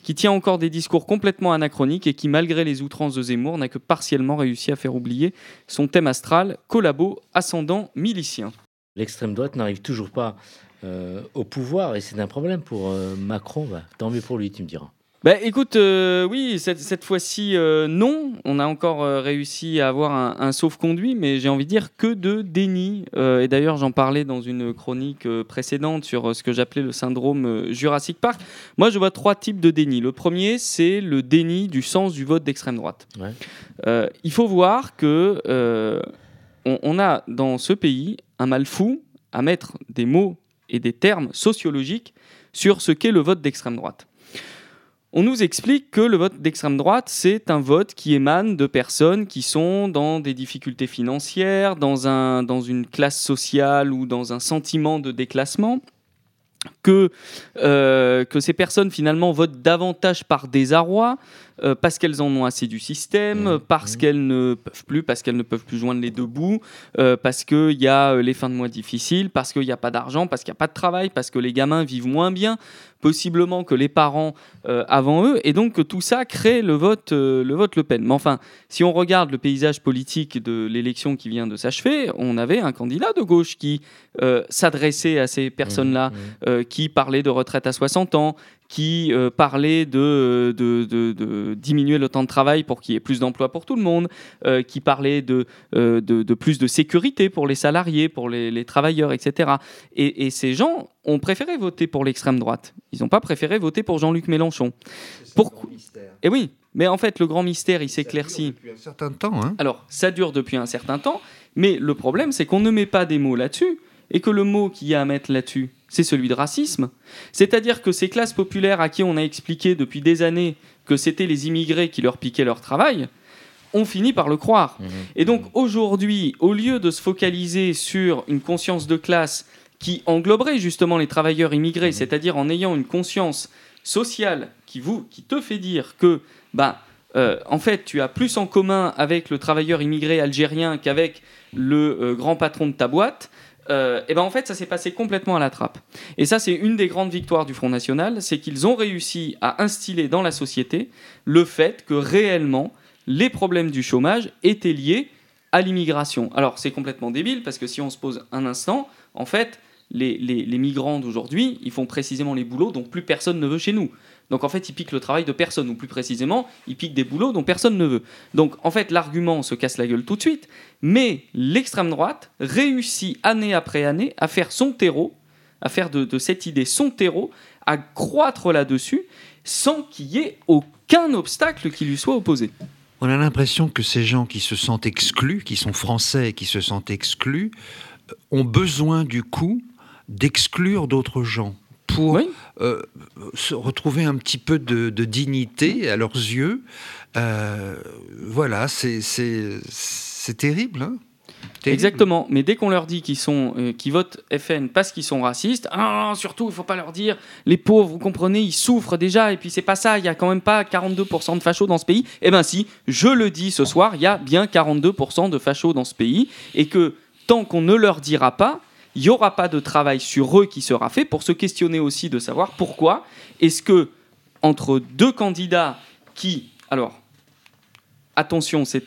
qui tient encore des discours complètement anachroniques et qui, malgré les outrances de Zemmour, n'a que partiellement réussi à faire oublier son thème astral, collabo, ascendant, milicien. L'extrême droite n'arrive toujours pas euh, au pouvoir et c'est un problème pour euh, Macron. Bah, tant mieux pour lui, tu me diras. Bah écoute, euh, oui, cette, cette fois-ci, euh, non. On a encore euh, réussi à avoir un, un sauf-conduit, mais j'ai envie de dire que de déni. Et d'ailleurs, j'en parlais dans une chronique précédente sur ce que j'appelais le syndrome Jurassic Park. Moi, je vois trois types de déni. Le premier, c'est le déni du sens du vote d'extrême droite. Ouais. Il faut voir que euh, on, on a dans ce pays un mal fou à mettre des mots et des termes sociologiques sur ce qu'est le vote d'extrême droite. On nous explique que le vote d'extrême droite, c'est un vote qui émane de personnes qui sont dans des difficultés financières, dans, un, dans une classe sociale ou dans un sentiment de déclassement, que, euh, que ces personnes finalement votent davantage par désarroi, euh, parce qu'elles en ont assez du système, Mmh, parce mmh. qu'elles ne peuvent plus, parce qu'elles ne peuvent plus joindre les deux bouts, euh, parce qu'il y a euh, les fins de mois difficiles, parce qu'il n'y a pas d'argent, parce qu'il n'y a pas de travail, parce que les gamins vivent moins bien, possiblement que les parents euh, avant eux, et donc tout ça crée le vote, le vote Le Pen. Mais enfin, si on regarde le paysage politique de l'élection qui vient de s'achever, on avait un candidat de gauche qui s'adressait à ces personnes-là, Mmh, euh, qui parlait de retraite à 60 ans, qui euh, parlait de, de, de- de diminuer le temps de travail pour qu'il y ait plus d'emplois pour tout le monde, euh, qui parlait de, euh, de, plus de sécurité pour les salariés, pour les, les travailleurs, etc. Et, et ces gens ont préféré voter pour l'extrême droite. Ils n'ont pas préféré voter pour Jean-Luc Mélenchon. Pourquoi Et oui, mais en fait, le grand mystère, il s'éclaircit. Depuis un certain temps. Hein. Alors, ça dure depuis un certain temps, mais le problème, c'est qu'on ne met pas des mots là-dessus, et que le mot qu'il y a à mettre là-dessus, c'est celui de racisme. C'est-à-dire que ces classes populaires à qui on a expliqué depuis des années que c'était les immigrés qui leur piquaient leur travail, on finit par le croire. Mhm. Et donc aujourd'hui, au lieu de se focaliser sur une conscience de classe qui engloberait justement les travailleurs immigrés, c'est-à-dire en ayant une conscience sociale qui, vous, qui te fait dire que, bah, euh, en fait, tu as plus en commun avec le travailleur immigré algérien qu'avec le euh, grand patron de ta boîte, euh, et ben en fait, ça s'est passé complètement à la trappe. Et ça, c'est une des grandes victoires du Front National, c'est qu'ils ont réussi à instiller dans la société le fait que réellement, les problèmes du chômage étaient liés à l'immigration. Alors, c'est complètement débile, parce que si on se pose un instant, en fait, les, les- migrants d'aujourd'hui, ils font précisément les boulots dont plus personne ne veut chez nous. Donc en fait, ils piquent le travail de personne, ou plus précisément, ils piquent des boulots dont personne ne veut. Donc en fait, l'argument se casse la gueule tout de suite, mais l'extrême droite réussit année après année à faire son terreau, à faire de, de cette idée son terreau, à croître là-dessus, sans qu'il y ait aucun obstacle qui lui soit opposé. On a l'impression que ces gens qui se sentent exclus, qui sont français et qui se sentent exclus, euh, ont besoin du coup d'exclure d'autres gens pour Oui. euh, se retrouver un petit peu de, de dignité à leurs yeux. Euh, voilà, c'est terrible. hein. Terrible. Exactement, mais dès qu'on leur dit qu'ils sont, euh, qu'ils votent FN parce qu'ils sont racistes, ah, surtout, il faut pas leur dire, les pauvres, vous comprenez, ils souffrent déjà, et puis c'est pas ça, il y a quand même pas 42% de fachos dans ce pays. Eh ben si, je le dis ce soir, il y a bien 42% de fachos dans ce pays, et que tant qu'on ne leur dira pas, il n'y aura pas de travail sur eux qui sera fait pour se questionner aussi de savoir pourquoi est-ce que entre deux candidats qui, alors, attention, c'est-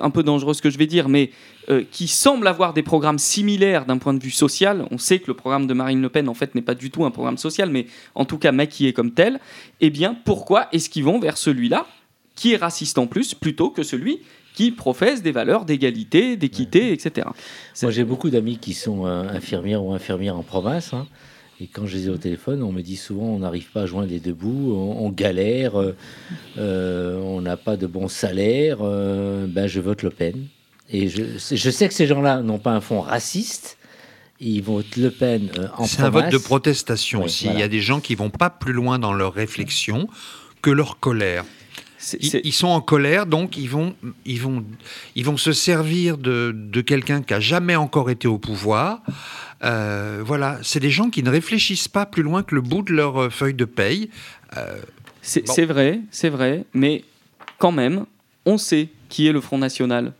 un peu dangereux ce que je vais dire, mais euh, qui semblent avoir des programmes similaires d'un point de vue social. On sait que le programme de Marine Le Pen, en fait, n'est pas du tout un programme social, mais en tout cas maquillé comme tel. Eh bien, pourquoi est-ce qu'ils vont vers celui-là, qui est raciste en plus, plutôt que celui qui professe des valeurs d'égalité, d'équité, etc. Moi, j'ai beaucoup d'amis qui sont euh, infirmières ou infirmières en province. hein. et quand je les ai au téléphone, on me dit souvent on n'arrive pas à joindre les deux bouts, on, on galère, euh, euh, on n'a pas de bon salaire. euh, ben, je vote Le Pen. Et je, je sais que ces gens-là n'ont pas un fond raciste. Ils votent Le Pen euh, en C'est un vote de protestation aussi. voilà. Il y a des gens qui vont pas plus loin dans leur réflexion que leur colère. Ils, sont en colère, donc ils vont, ils vont, ils vont se servir de, de quelqu'un qui a jamais encore été au pouvoir. Euh, voilà, c'est des gens qui ne réfléchissent pas plus loin que le bout de leur euh, feuille de paye. Euh, C'est Bon. vrai, c'est vrai, mais quand même, on sait qui est le Front National.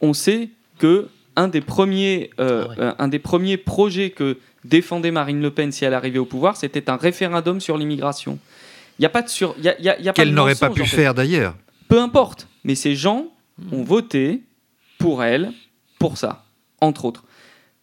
On sait que un des premiers, euh, Ah ouais. euh, un des premiers projets que défendait Marine Le Pen si elle arrivait au pouvoir, c'était un référendum sur l'immigration. Il n'y a pas de sur, il y a, il y a- il y a pas Qu'elle n'aurait pas pu en fait. faire d'ailleurs. Peu importe, mais ces gens ont voté pour elle, pour ça, entre autres.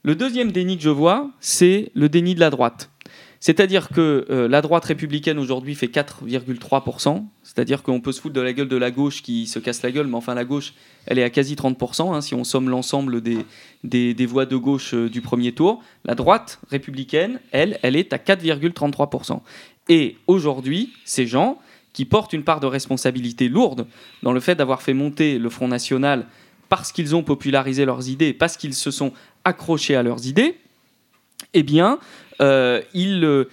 Le deuxième déni que je vois, c'est le déni de la droite. C'est-à-dire que euh, la droite républicaine aujourd'hui fait 4,3%, c'est-à-dire qu'on peut se foutre de la gueule de la gauche qui se casse la gueule, mais enfin la gauche, elle est à quasi 30%, hein, si on somme l'ensemble des, des, des voix de gauche euh, du premier tour. La droite républicaine, elle, elle est à 4,33%. Et aujourd'hui, ces gens qui portent une part de responsabilité lourde dans le fait d'avoir fait monter le Front National parce qu'ils ont popularisé leurs idées, parce qu'ils se sont accrochés à leurs idées, eh bien, euh, ils, euh,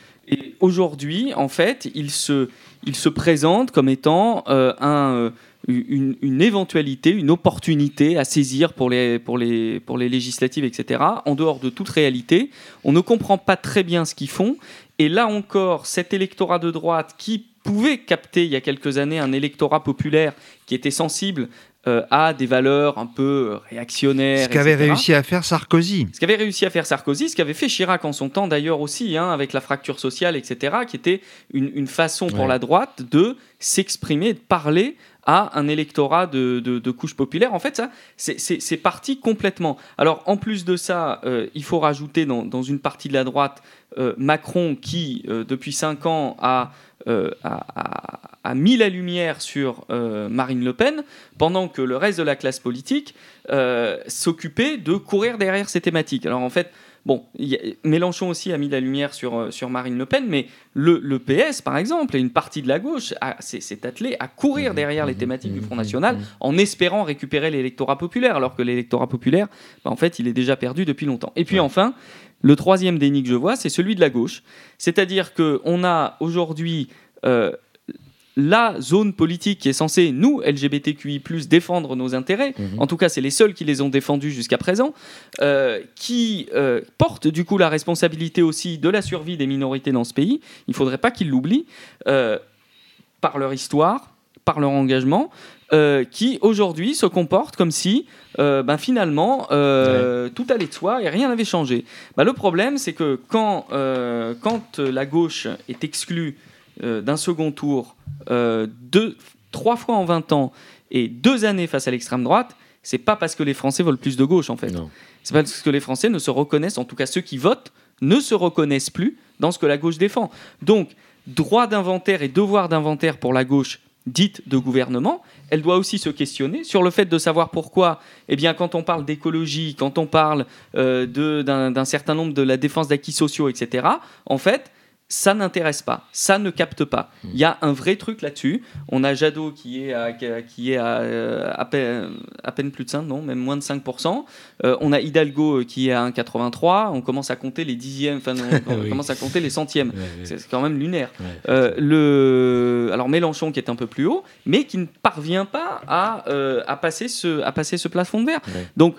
aujourd'hui, en fait, ils se, ils se présentent comme étant euh, un, une, éventualité, une opportunité à saisir pour, les, pour les législatives, etc., en dehors de toute réalité. On ne comprend pas très bien ce qu'ils font. Et là encore, cet électorat de droite qui pouvait capter il y a quelques années un électorat populaire qui était sensible euh, à des valeurs un peu réactionnaires. Ce qu'avait réussi à faire Sarkozy. Ce qu'avait réussi à faire Sarkozy, ce qu'avait fait Chirac en son temps d'ailleurs aussi, hein, avec la fracture sociale, etc., qui était une, une façon pour Ouais. la droite de s'exprimer, de parler à un électorat de, de, couche populaire. En fait, ça, c'est- parti complètement. Alors, en plus de ça, euh, il faut rajouter dans, une partie de la droite euh, Macron qui, euh, depuis cinq ans, a, mis la lumière sur Marine Le Pen, pendant que le reste de la classe politique euh, s'occupait de courir derrière ces thématiques. Alors en fait, Bon, a- Mélenchon aussi a mis la lumière sur, euh, sur Marine Le Pen, mais le, le PS, par exemple, et une partie de la gauche s'est s'est attelé à courir derrière les thématiques du Front National en espérant récupérer l'électorat populaire, alors que l'électorat populaire, bah, en fait, il est déjà perdu depuis longtemps. Et puis enfin, le troisième déni que je vois, c'est celui de la gauche. C'est-à-dire qu'on a aujourd'hui euh, la zone politique qui est censée, nous, LGBTQI, défendre nos intérêts, en tout cas, c'est les seuls qui les ont défendus jusqu'à présent, euh, qui euh, portent du coup la responsabilité aussi de la survie des minorités dans ce pays. Il ne faudrait pas qu'ils l'oublient, euh, par leur histoire, par leur engagement, euh, qui aujourd'hui se comportent comme si ben, finalement tout allait de soi et rien n'avait changé. Ben, le problème, c'est que quand, quand la gauche est exclue euh, d'un second tour euh, deux, trois fois en 20 ans et deux années face à l'extrême droite, c'est pas parce que les Français veulent plus de gauche en fait. C'est parce que les Français ne se reconnaissent, en tout cas ceux qui votent, ne se reconnaissent plus dans ce que la gauche défend. Donc, droit d'inventaire et devoir d'inventaire pour la gauche dite de gouvernement, elle doit aussi se questionner sur le fait de savoir pourquoi, eh bien, quand on parle d'écologie, quand on parle euh, d'un certain nombre de la défense d'acquis sociaux, etc., en fait, ça n'intéresse pas, ça ne capte pas. Il y a un vrai truc là-dessus. On a Jadot qui est à, qui est à, euh, à, peine, à peine plus de 5, non, même moins de 5%. Euh, on a Hidalgo euh, qui est à 1,83. On commence à compter les dixièmes, enfin, on, on Oui. commence à compter les centièmes. Ouais, ouais. C'est quand même lunaire. Ouais, Euh, le... Alors Mélenchon qui est un peu plus haut, mais qui ne parvient pas à, à, passer, ce, à passer ce plafond de verre. Donc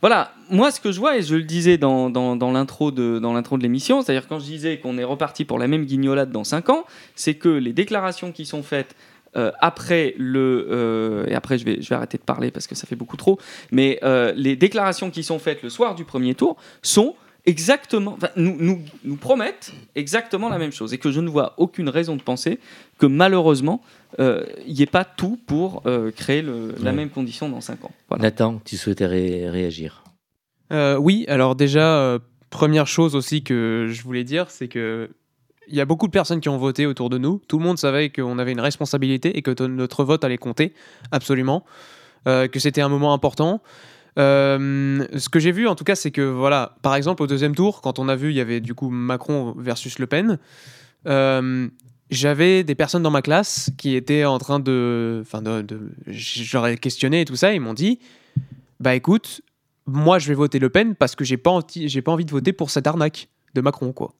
voilà, moi ce que je vois, et je le disais dans, dans, l'intro de, l'émission, c'est-à-dire quand je disais qu'on est reparti pour la même guignolade dans 5 ans, c'est que les déclarations qui sont faites euh, après le euh, et après je vais je vais arrêter de parler parce que ça fait beaucoup trop mais euh, les déclarations qui sont faites le soir du premier tour sont exactement enfin, nous, nous nous promettent exactement la même chose et que je ne vois aucune raison de penser que malheureusement euh, il n'y ait pas tout pour euh, créer le- la Ouais. même condition dans 5 ans voilà. Nathan, tu souhaitais ré- réagir Euh, oui, alors déjà, euh, première chose aussi que je voulais dire, c'est que il y a beaucoup de personnes qui ont voté autour de nous. Tout le monde savait qu'on avait une responsabilité et que notre vote allait compter, absolument. Euh, que c'était un moment important. Euh, ce que j'ai vu, en tout cas, c'est que, voilà, par exemple, au deuxième tour, quand on a vu, il y avait du coup Macron versus Le Pen, euh, j'avais des personnes dans ma classe qui étaient en train de. Enfin, ai questionné et tout ça, ils m'ont dit Bah écoute, moi je vais voter Le Pen parce que j'ai pas, j'ai pas envie de voter pour cette arnaque de Macron, quoi.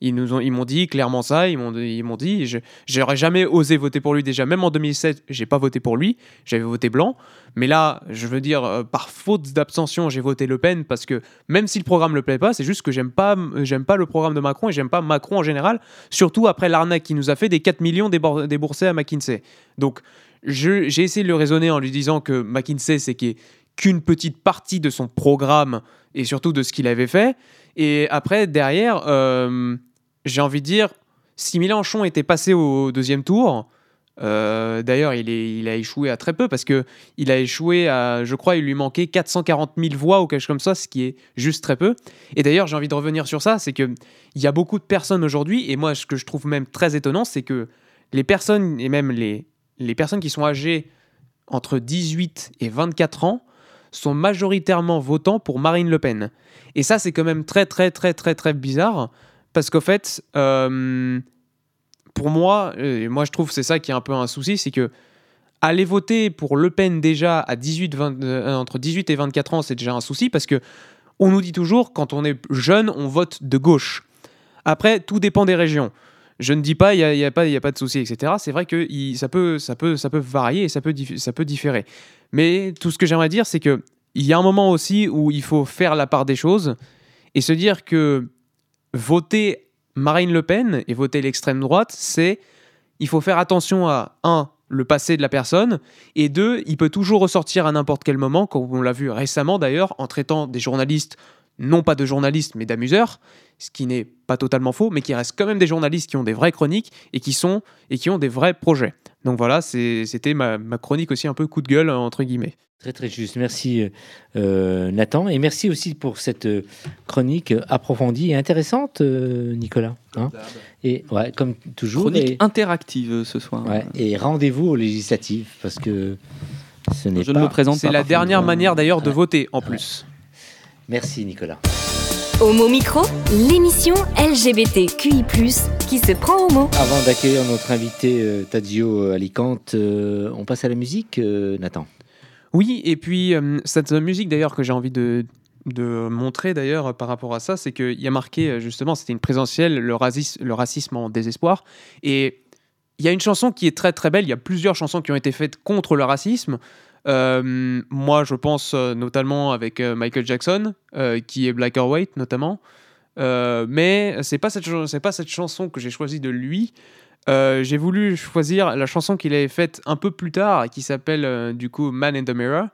Ils nous ont, ils m'ont dit clairement ça. Ils m'ont, ils m'ont dit, je, j'aurais jamais osé voter pour lui déjà. Même en 2007, j'ai pas voté pour lui. J'avais voté blanc. Mais là, je veux dire, euh, par faute d'abstention, j'ai voté Le Pen parce que même si le programme me plaît pas, c'est juste que j'aime pas, j'aime pas le programme de Macron et j'aime pas Macron en général. Surtout après l'arnaque qu'il nous a fait des 4 millions déboursés à McKinsey. Donc, j'ai essayé de le raisonner en lui disant que McKinsey, c'est qui- qu'une petite partie de son programme et surtout de ce qu'il avait fait. Et après, derrière, euh, j'ai envie de dire, si Mélenchon était passé au deuxième tour, euh, d'ailleurs, il, il a échoué à très peu parce que il a échoué à, je crois, il lui manquait 440 000 voix ou quelque chose comme ça, ce qui est juste très peu. Et d'ailleurs, j'ai envie de revenir sur ça, c'est que il y a beaucoup de personnes aujourd'hui, et moi, ce que je trouve même très étonnant, c'est que les personnes et même les, les personnes qui sont âgées entre 18 et 24 ans sont majoritairement votants pour Marine Le Pen. Et ça, c'est quand même très, très, très, très, très bizarre. Parce qu'en fait, euh, pour moi, euh, moi je trouve c'est ça qui est un peu un souci, c'est que aller voter pour Le Pen déjà à 18, 20, euh, entre 18 et 24 ans, c'est déjà un souci parce que on nous dit toujours quand on est jeune, on vote de gauche. Après, tout dépend des régions. Je ne dis pas, il n'y a, a pas, a pas de souci, etc. C'est vrai que ça, peut, ça, peut, ça peut varier et ça peut, ça peut différer. Mais tout ce que j'aimerais dire, c'est que il y a un moment aussi où il faut faire la part des choses et se dire que voter Marine Le Pen et voter l'extrême droite, c'est il faut faire attention à un le passé de la personne et deux il peut toujours ressortir à n'importe quel moment, comme on l'a vu récemment d'ailleurs en traitant des journalistes non pas de journalistes mais d'amuseurs, ce qui n'est pas totalement faux, mais qui reste quand même des journalistes qui ont des vraies chroniques et qui sont et qui ont des vrais projets. Donc voilà, c'est- c'était ma, ma chronique aussi un peu coup de gueule entre guillemets. Très très juste. Merci euh, euh, Nathan et merci aussi pour cette euh, chronique euh, approfondie et intéressante, euh, Nicolas. hein. et ouais, comme toujours. Chronique et, interactive euh, ce soir. ouais, et rendez-vous aux législatives parce que ce n'est Je pas. ne me présente C'est pas. la par dernière manière d'ailleurs de Ouais. voter en plus. Merci Nicolas. Homo Micro, l'émission LGBTQI+, qui se prend au mot. Avant d'accueillir notre invité euh, Tadzio Alicante, euh, on passe à la musique, euh, Nathan. Oui, et puis euh, cette musique d'ailleurs que j'ai envie de, de montrer d'ailleurs par rapport à ça, c'est qu'il y a marqué euh, justement, c'était une présentielle, le, racis- le racisme en désespoir. Et il y a une chanson qui est très très belle, il y a plusieurs chansons qui ont été faites contre le racisme. Euh, moi, je pense euh, notamment avec euh, Michael Jackson, qui est Black or White notamment. Mais c'est pas cette c'est pas cette chanson que j'ai choisi de lui. J'ai voulu choisir la chanson qu'il avait faite un peu plus tard, qui s'appelle du coup Man in the Mirror.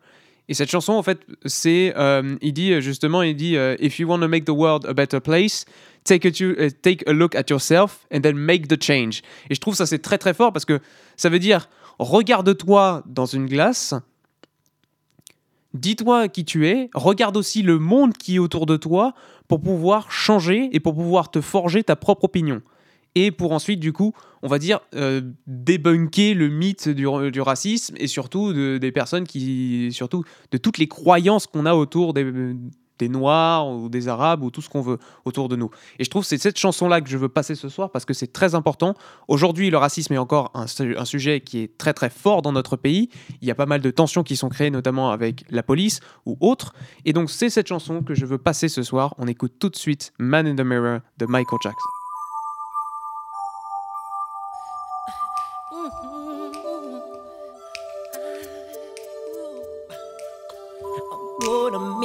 Et cette chanson, en fait, c'est, il dit justement, il dit, if you want to make the world a better place, take a, take a look at yourself and then make the change. Et je trouve ça c'est très très fort parce que ça veut dire, regarde-toi dans une glace, dis-toi qui tu es, regarde aussi le monde qui est autour de toi pour pouvoir changer et pour pouvoir te forger ta propre opinion. Et pour ensuite, du coup, on va dire, euh, débunker le mythe du, du racisme et surtout de- des personnes qui. surtout de toutes les croyances qu'on a autour des, des Noirs ou des Arabes ou tout ce qu'on veut autour de nous. Et je trouve que c'est cette chanson-là que je veux passer ce soir parce que c'est très important. Aujourd'hui, le racisme est encore un, un sujet qui est très très fort dans notre pays. Il y a pas mal de tensions qui sont créées, notamment avec la police ou autres. Et donc, c'est cette chanson que je veux passer ce soir. On écoute tout de suite Man in the Mirror de Michael Jackson.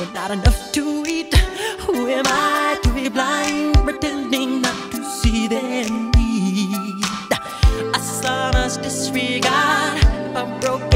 with not enough to eat. Who am I to be blind, pretending not to see their need? A son's disregard, a broken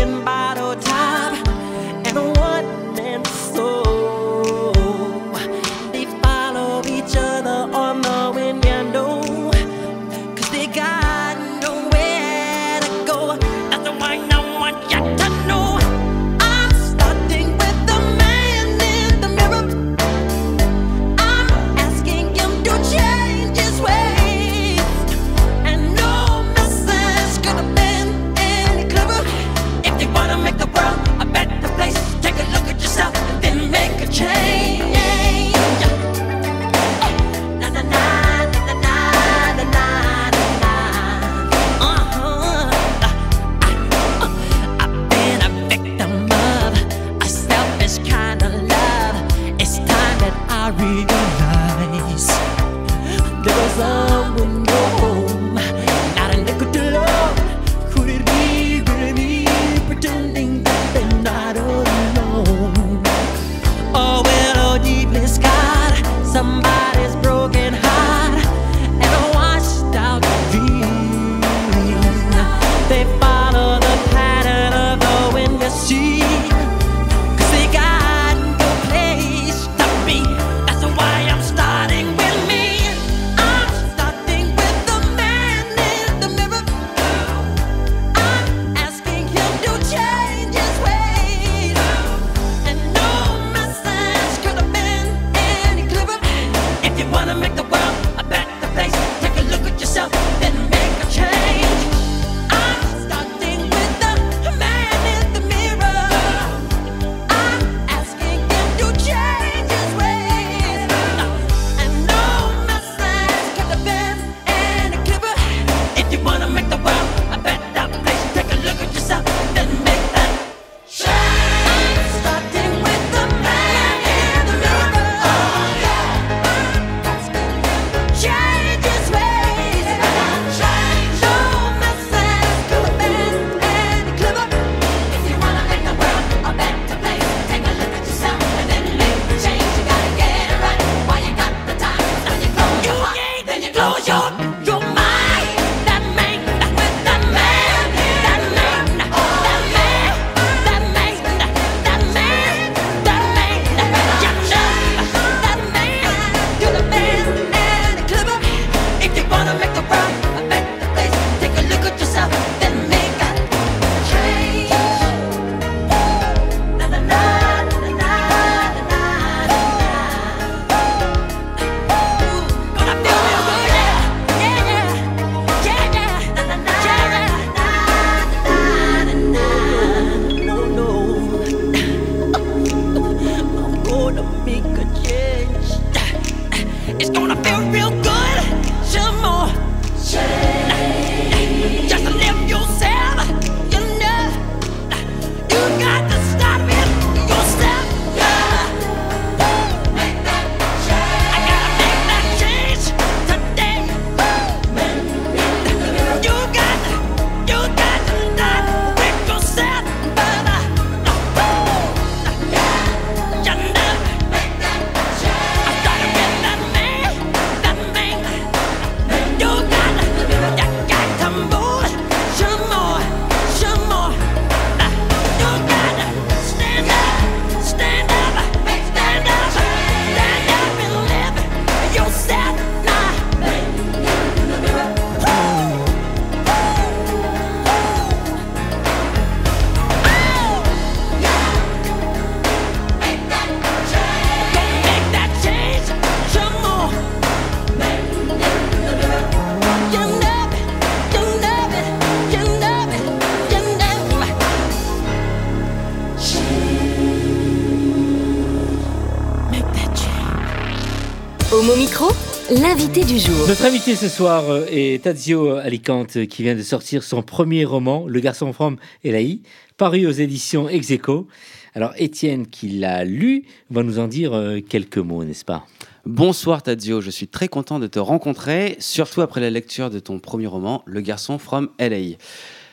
l'invité du jour. Notre invité ce soir euh, est Tadzio Alicante euh, qui vient de sortir son premier roman, Le garçon from Elaï, paru aux éditions Execo. Alors Étienne qui l'a lu va nous en dire euh, quelques mots, n'est-ce pas? Bonsoir Tadzio, je suis très content de te rencontrer, surtout après la lecture de ton premier roman, Le garçon from LA.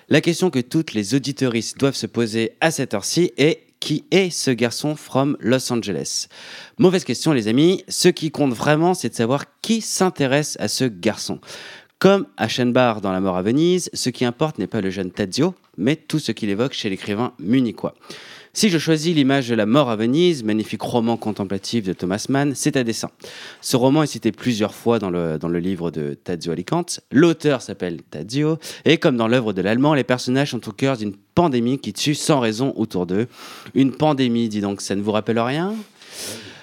La question que toutes les auditeuristes doivent se poser à cette heure-ci est qui est ce garçon from Los Angeles? Mauvaise question les amis, ce qui compte vraiment c'est de savoir qui s'intéresse à ce garçon. Comme à Shenbar dans La mort à Venise, ce qui importe n'est pas le jeune Tadzio, mais tout ce qu'il évoque chez l'écrivain munichois. Si je choisis l'image de La mort à Venise, magnifique roman contemplatif de Thomas Mann, c'est à dessein. Ce roman est cité plusieurs fois dans le, livre de Tadzio Alicante. L'auteur s'appelle Tadzio, et comme dans l'œuvre de l'allemand, les personnages sont au cœur d'une pandémie qui tue sans raison autour d'eux. Une pandémie, dis donc, ça ne vous rappelle rien?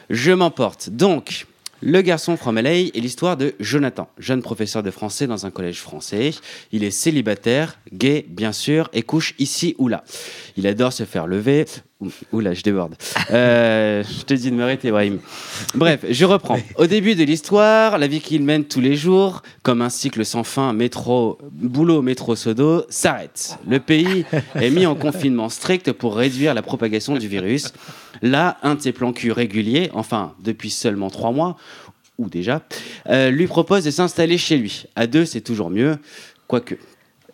Je m'emporte. Donc, le garçon from LA est l'histoire de Jonathan, jeune professeur de français dans un collège français. Il est célibataire, gay bien sûr, et couche ici ou là. Il adore se faire lever. Oula, je déborde. Euh, je te dis de m'arrêter, Ibrahim. Bref, je reprends. Au début de l'histoire, la vie qu'il mène tous les jours, comme un cycle sans fin, métro, boulot, métro, sodo, s'arrête. Le pays est mis en confinement strict pour réduire la propagation du virus. Là, un de ses plans cul réguliers, enfin depuis seulement trois mois, ou déjà, euh, lui propose de s'installer chez lui. À deux, c'est toujours mieux, quoique.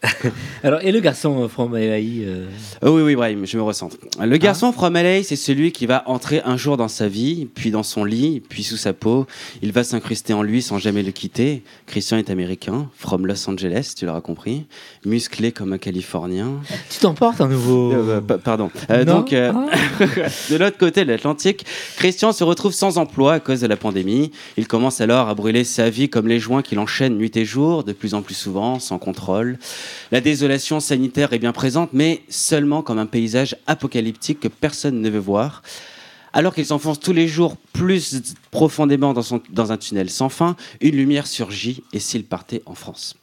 Alors, et le garçon from LA euh, Oh oui, oui, Brahim, je me ressens. Le garçon from LA, c'est celui qui va entrer un jour dans sa vie, puis dans son lit, puis sous sa peau. Il va s'incruster en lui sans jamais le quitter. Christian est américain, from Los Angeles, tu l'auras compris. Musclé comme un Californien. Tu t'emportes un nouveau. Euh, pa- pardon. Euh, donc, euh, de l'autre côté de l'Atlantique, Christian se retrouve sans emploi à cause de la pandémie. Il commence alors à brûler sa vie comme les joints qu'il enchaîne nuit et jour, de plus en plus souvent, sans contrôle. La désolation sanitaire est bien présente, mais seulement comme un paysage apocalyptique que personne ne veut voir. Alors qu'il s'enfonce tous les jours plus profondément dans, son- dans un tunnel sans fin, une lumière surgit, et s'il partait en France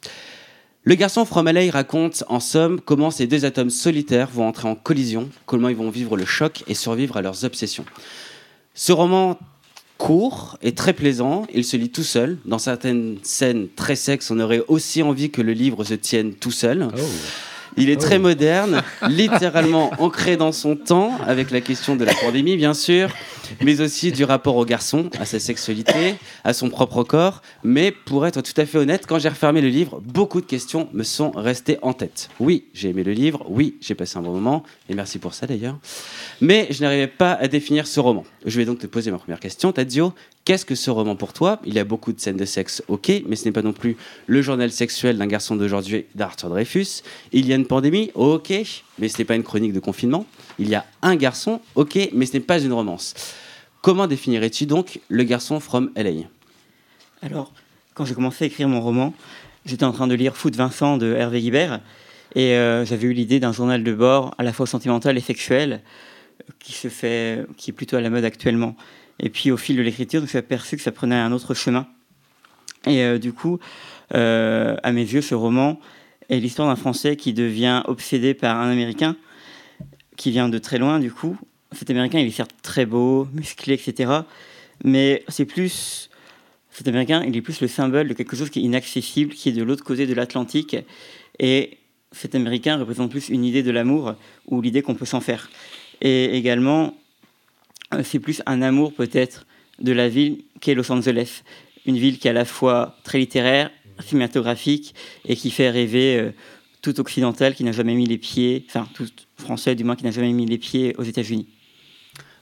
le garçon From raconte en somme comment ces deux atomes solitaires vont entrer en collision, comment ils vont vivre le choc et survivre à leurs obsessions. Ce roman court et très plaisant, il se lit tout seul. Dans certaines scènes très sexes, on aurait aussi envie que le livre se tienne tout seul. Il est très moderne, littéralement ancré dans son temps, avec la question de la pandémie, bien sûr, mais aussi du rapport au garçon, à sa sexualité, à son propre corps. Mais pour être tout à fait honnête, quand j'ai refermé le livre, beaucoup de questions me sont restées en tête. Oui, j'ai aimé le livre, oui, j'ai passé un bon moment, et merci pour ça d'ailleurs. Mais je n'arrivais pas à définir ce roman. Je vais donc te poser ma première question, Tadzio. Qu'est-ce que ce roman pour toi? Il y a beaucoup de scènes de sexe, ok, mais ce n'est pas non plus le journal sexuel d'un garçon d'aujourd'hui d'Arthur Dreyfus. Il y a une pandémie, ok, mais ce n'est pas une chronique de confinement. Il y a un garçon, ok, mais ce n'est pas une romance. Comment définirais-tu donc le garçon from LA Alors, quand j'ai commencé à écrire mon roman, j'étais en train de lire de Vincent de Hervé Guibert, et euh, j'avais eu l'idée d'un journal de bord à la fois sentimental et sexuel, euh, qui se fait, qui est plutôt à la mode actuellement. Et puis au fil de l'écriture, je me suis aperçu que ça prenait un autre chemin. Et euh, du coup, euh, à mes yeux, ce roman est l'histoire d'un Français qui devient obsédé par un Américain qui vient de très loin. Du coup, cet Américain, il est certes très beau, musclé, etc. Mais c'est plus cet Américain, il est plus le symbole de quelque chose qui est inaccessible, qui est de l'autre côté de l'Atlantique. Et cet Américain représente plus une idée de l'amour ou l'idée qu'on peut s'en faire. Et également, c'est plus un amour peut-être de la ville qu'est Los Angeles. Une ville qui est à la fois très littéraire, cinématographique et qui fait rêver euh, tout occidental qui n'a jamais mis les pieds, enfin tout français du moins qui n'a jamais mis les pieds aux États-Unis.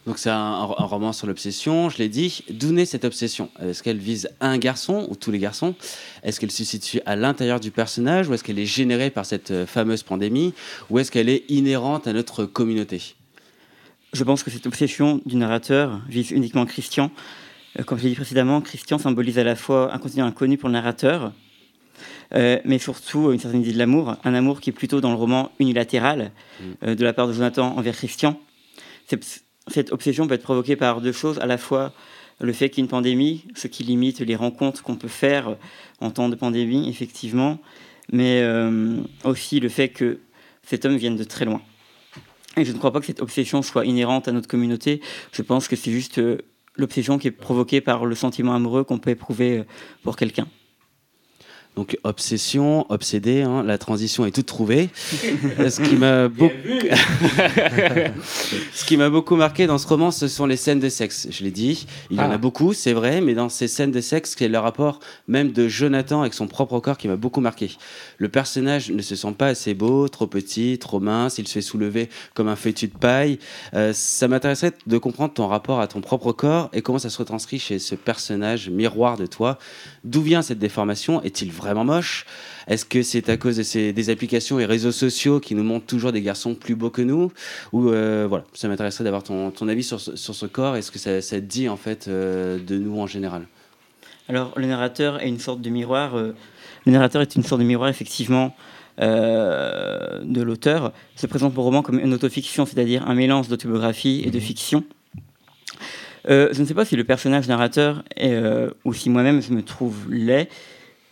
Donc c'est un, un roman sur l'obsession, je l'ai dit. D'où naît cette obsession? Est-ce qu'elle vise un garçon ou tous les garçons? Est-ce qu'elle se situe à l'intérieur du personnage ou est-ce qu'elle est générée par cette euh, fameuse pandémie? Ou est-ce qu'elle est inhérente à notre communauté? Je pense que cette obsession du narrateur vise uniquement Christian. Euh, Comme je l'ai dit précédemment, Christian symbolise à la fois un continent inconnu pour le narrateur, euh, mais surtout une certaine idée de l'amour, un amour qui est plutôt dans le roman unilatéral euh, de la part de Jonathan envers Christian. Cette, obsession peut être provoquée par deux choses, à la fois le fait qu'il y ait une pandémie, ce qui limite les rencontres qu'on peut faire en temps de pandémie, effectivement, mais aussi le fait que cet homme vienne de très loin. Et je ne crois pas que cette obsession soit inhérente à notre communauté. Je pense que c'est juste euh, l'obsession qui est provoquée par le sentiment amoureux qu'on peut éprouver euh, pour quelqu'un. Donc obsession, obsédé, hein, la transition est toute trouvée. ce qui m'a beaucoup, ce qui m'a beaucoup marqué dans ce roman, ce sont les scènes de sexe. Je l'ai dit, il y en Ah. a beaucoup, c'est vrai, mais dans ces scènes de sexe, c'est le rapport même de Jonathan avec son propre corps qui m'a beaucoup marqué. Le personnage ne se sent pas assez beau, trop petit, trop mince, il se fait soulever comme un fétu de paille. Euh, ça m'intéresserait de comprendre ton rapport à ton propre corps et comment ça se retranscrit chez ce personnage miroir de toi. D'où vient cette déformation? Est-il vraiment moche? Est-ce que c'est à cause de ces, des applications et réseaux sociaux qui nous montrent toujours des garçons plus beaux que nous? Ou euh, voilà, ça m'intéresserait d'avoir ton, ton avis sur ce, sur ce corps et ce que ça, dit en fait euh, de nous en général. Alors, le narrateur est une sorte de miroir. euh, le narrateur est une sorte de miroir, effectivement, de l'auteur. Se présente mon roman comme une autofiction, c'est-à-dire un mélange d'autobiographie et de fiction. Euh, je ne sais pas si le personnage narrateur euh, ou si moi-même je me trouve laid.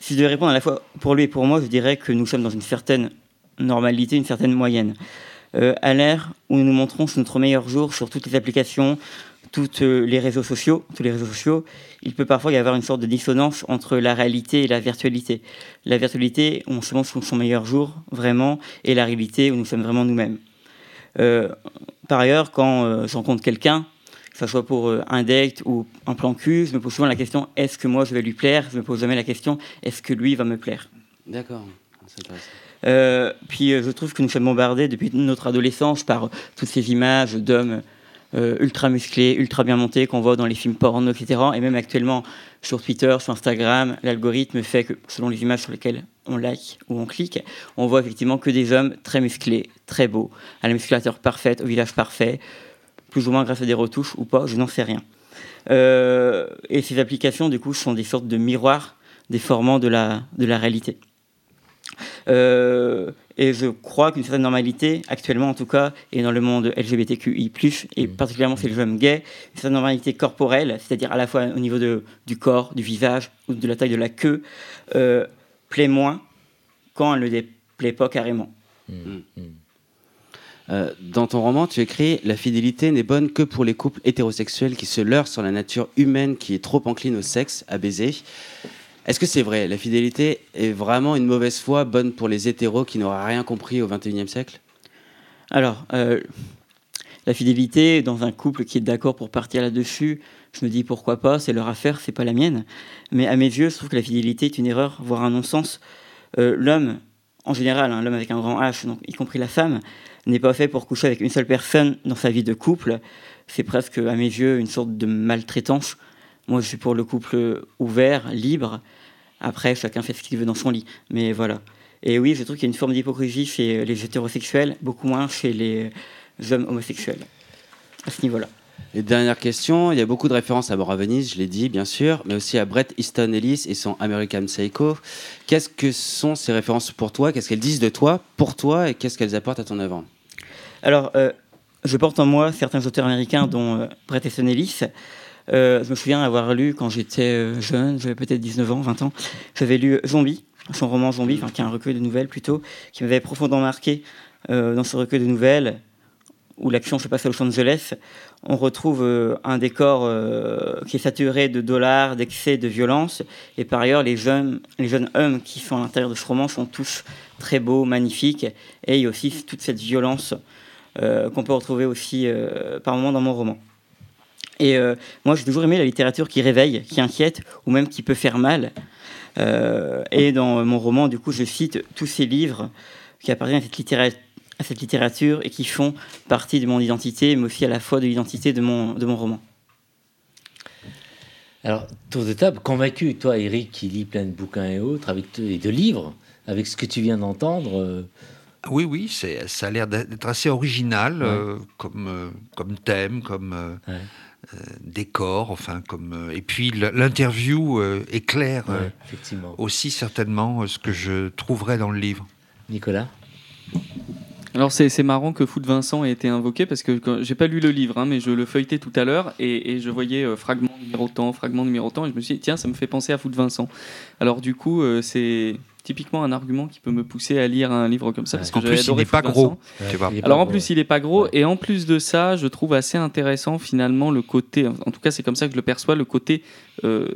Si je devais répondre à la fois pour lui et pour moi, je dirais que nous sommes dans une certaine normalité, une certaine moyenne. Euh, à l'ère où nous nous montrons sur notre meilleur jour sur toutes les applications, tous les réseaux sociaux, il peut parfois y avoir une sorte de dissonance entre la réalité et la virtualité. La virtualité, où on se montre sur son meilleur jour, vraiment, et la réalité, où nous sommes vraiment nous-mêmes. Par ailleurs, quand euh, je rencontre quelqu'un, que ce soit pour euh, un date ou un plan cul, je me pose souvent la question est-ce que moi je vais lui plaire? Je me pose jamais la question est-ce que lui va me plaire? D'accord, c'est intéressant. euh, puis euh, je trouve que nous sommes bombardés depuis notre adolescence par euh, toutes ces images d'hommes euh, ultra musclés, ultra bien montés qu'on voit dans les films porno, etc. Et même actuellement sur Twitter, sur Instagram, l'algorithme fait que selon les images sur lesquelles on like ou on clique, on voit effectivement que des hommes très musclés, très beaux, à la musculature parfaite, au visage parfait, plus ou moins grâce à des retouches ou pas, je n'en sais rien. Euh, et ces applications, du coup, sont des sortes de miroirs déformants de la, de la réalité. Euh, et je crois qu'une certaine normalité, actuellement en tout cas, et dans le monde LGBTQI, et particulièrement chez les hommes gays, une certaine normalité corporelle, c'est-à-dire à la fois au niveau de, du corps, du visage ou de la taille de la queue, euh, plaît moins quand elle ne déplaît pas carrément. Euh, dans ton roman, tu écris La fidélité n'est bonne que pour les couples hétérosexuels qui se leurrent sur la nature humaine qui est trop encline au sexe, à baiser. Est-ce que c'est vrai? La fidélité est vraiment une mauvaise foi bonne pour les hétéros qui n'auraient rien compris au XXIe siècle? Alors, euh, la fidélité dans un couple qui est d'accord pour partir là-dessus, je me dis pourquoi pas, c'est leur affaire, c'est pas la mienne. Mais à mes yeux, je trouve que la fidélité est une erreur, voire un non-sens. Euh, l'homme, en général, hein, l'homme avec un grand H, donc, y compris la femme, n'est pas fait pour coucher avec une seule personne dans sa vie de couple. C'est presque, à mes yeux, une sorte de maltraitance. Moi, je suis pour le couple ouvert, libre. Après, chacun fait ce qu'il veut dans son lit. Mais voilà. Et oui, je trouve qu'il y a une forme d'hypocrisie chez les hétérosexuels, beaucoup moins chez les hommes homosexuels. À ce niveau-là. Et dernière question, il y a beaucoup de références à Bora Venise, je l'ai dit bien sûr, mais aussi à Brett Easton Ellis et son American Psycho. Qu'est-ce que sont ces références pour toi? Qu'est-ce qu'elles disent de toi, pour toi, et qu'est-ce qu'elles apportent à ton œuvre? Alors, euh, je porte en moi certains auteurs américains, dont euh, Brett Easton Ellis. Euh, je me souviens avoir lu quand j'étais euh, jeune, j'avais peut-être 19 ans, 20 ans, j'avais lu Zombie, son roman Zombie, enfin, qui est un recueil de nouvelles plutôt, qui m'avait profondément marqué dans ce recueil de nouvelles où l'action se passe à Los Angeles. On retrouve euh, un décor euh, qui est saturé de dollars, d'excès, de violence. Et par ailleurs, les jeunes, hommes qui sont à l'intérieur de ce roman sont tous très beaux, magnifiques. Et il y a aussi toute cette violence euh, qu'on peut retrouver aussi par moments dans mon roman. Et moi, j'ai toujours aimé la littérature qui réveille, qui inquiète, ou même qui peut faire mal. Et dans mon roman, du coup, je cite tous ces livres qui appartiennent à cette, littéra- à cette littérature et qui font partie de mon identité, mais aussi à la fois de l'identité de mon, de mon roman. Alors, tour de table, convaincu, toi, Eric, qui lit plein de bouquins et autres, avec, et de livres, avec ce que tu viens d'entendre. euh, Oui, oui, c'est, ça a l'air d'être assez original Ouais. euh, comme, euh, comme thème, comme euh, Ouais. euh, décor, enfin comme. euh, et puis l'interview euh, éclaire euh, ouais, effectivement. aussi certainement euh, ce que je trouverai dans le livre. Nicolas? Alors c'est marrant que Foot Vincent ait été invoqué parce que j'ai pas lu le livre, hein, mais je le feuilletais tout à l'heure et, et je voyais euh, fragment numéro tant, fragment numéro tant, et je me suis dit tiens ça me fait penser à Foot Vincent. Alors du coup euh, c'est typiquement un argument qui peut me pousser à lire un livre comme ça. Parce que En j'avais plus, il n'est pas gros. Tu vois. Alors en plus, il est pas gros et en plus de ça, je trouve assez intéressant finalement le côté, en tout cas c'est comme ça que je le perçois, le côté euh,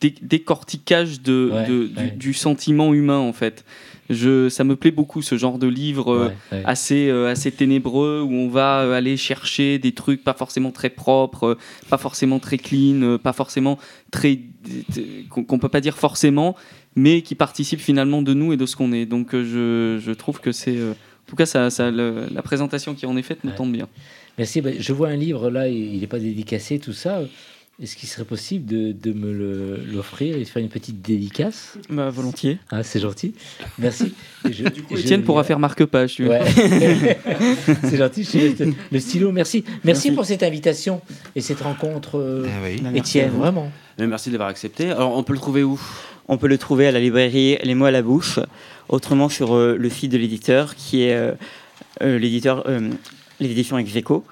dé- décortiquage de, Ouais, de- du, ouais. du sentiment humain en fait. Je, ça me plaît beaucoup ce genre de livre euh, Ouais, ouais. assez, euh, assez ténébreux où on va euh, aller chercher des trucs pas forcément très propres, pas forcément très clean, pas forcément très qu'on qu'on peut pas dire forcément, mais qui participent finalement de nous et de ce qu'on est. Donc euh, je, je trouve que c'est euh, en tout cas ça, ça- le- la présentation qui en est faite me Ouais. tombe bien. Merci. bah, je vois un livre là, il n'est pas dédicacé, tout ça. Est-ce qu'il serait possible de, de me l'offrir et de faire une petite dédicace Bah, volontiers. Ah, c'est gentil. Merci. Je- je Étienne pourra faire marque-page. Ouais. c'est gentil. Je le stylo. Merci. Merci. Merci. pour cette invitation et cette rencontre, euh, Ah oui. Vous. Vraiment. Mais merci d'avoir accepté. Alors, on peut le trouver où? On peut le trouver à la librairie Les mots à la bouche, autrement sur euh, le site de l'éditeur qui est euh, euh, l'éditeur, euh, l'édition Execo,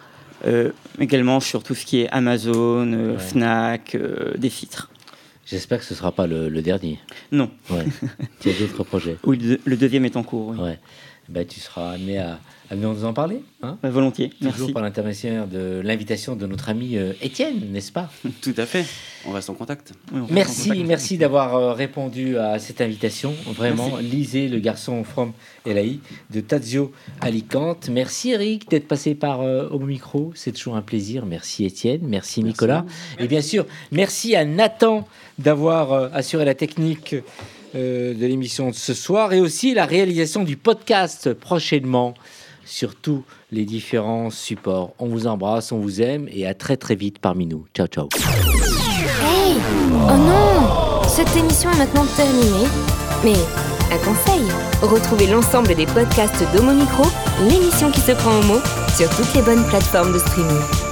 euh, également sur tout ce qui est Amazon, euh, Ouais. Fnac, euh, des filtres. J'espère que ce ne sera pas le, le dernier. Non, Ouais. tu as d'autres projets. oui, le, deuxième est en cours. oui. Ouais. Ben, tu seras amené à, nous en parler. Hein volontiers, Toujours merci. par l'intermédiaire de l'invitation de notre ami euh, Étienne, n'est-ce pas? Tout à fait. On reste en contact. Oui, en Merci, contact. merci d'avoir euh, répondu à cette invitation. Vraiment, lisez Le garçon from LAI de Tazio Alicante. Merci Eric d'être passé par euh, au micro. C'est toujours un plaisir. Merci Étienne, merci, Nicolas. Et bien sûr, merci à Nathan d'avoir euh, assuré la technique de l'émission de ce soir et aussi la réalisation du podcast prochainement sur tous les différents supports. On vous embrasse, on vous aime et à très très vite parmi nous. Ciao ciao. Hey Oh non Cette émission est maintenant terminée. Mais, un conseil Retrouvez l'ensemble des podcasts d'Homo Micro, l'émission qui se prend au mot, sur toutes les bonnes plateformes de streaming.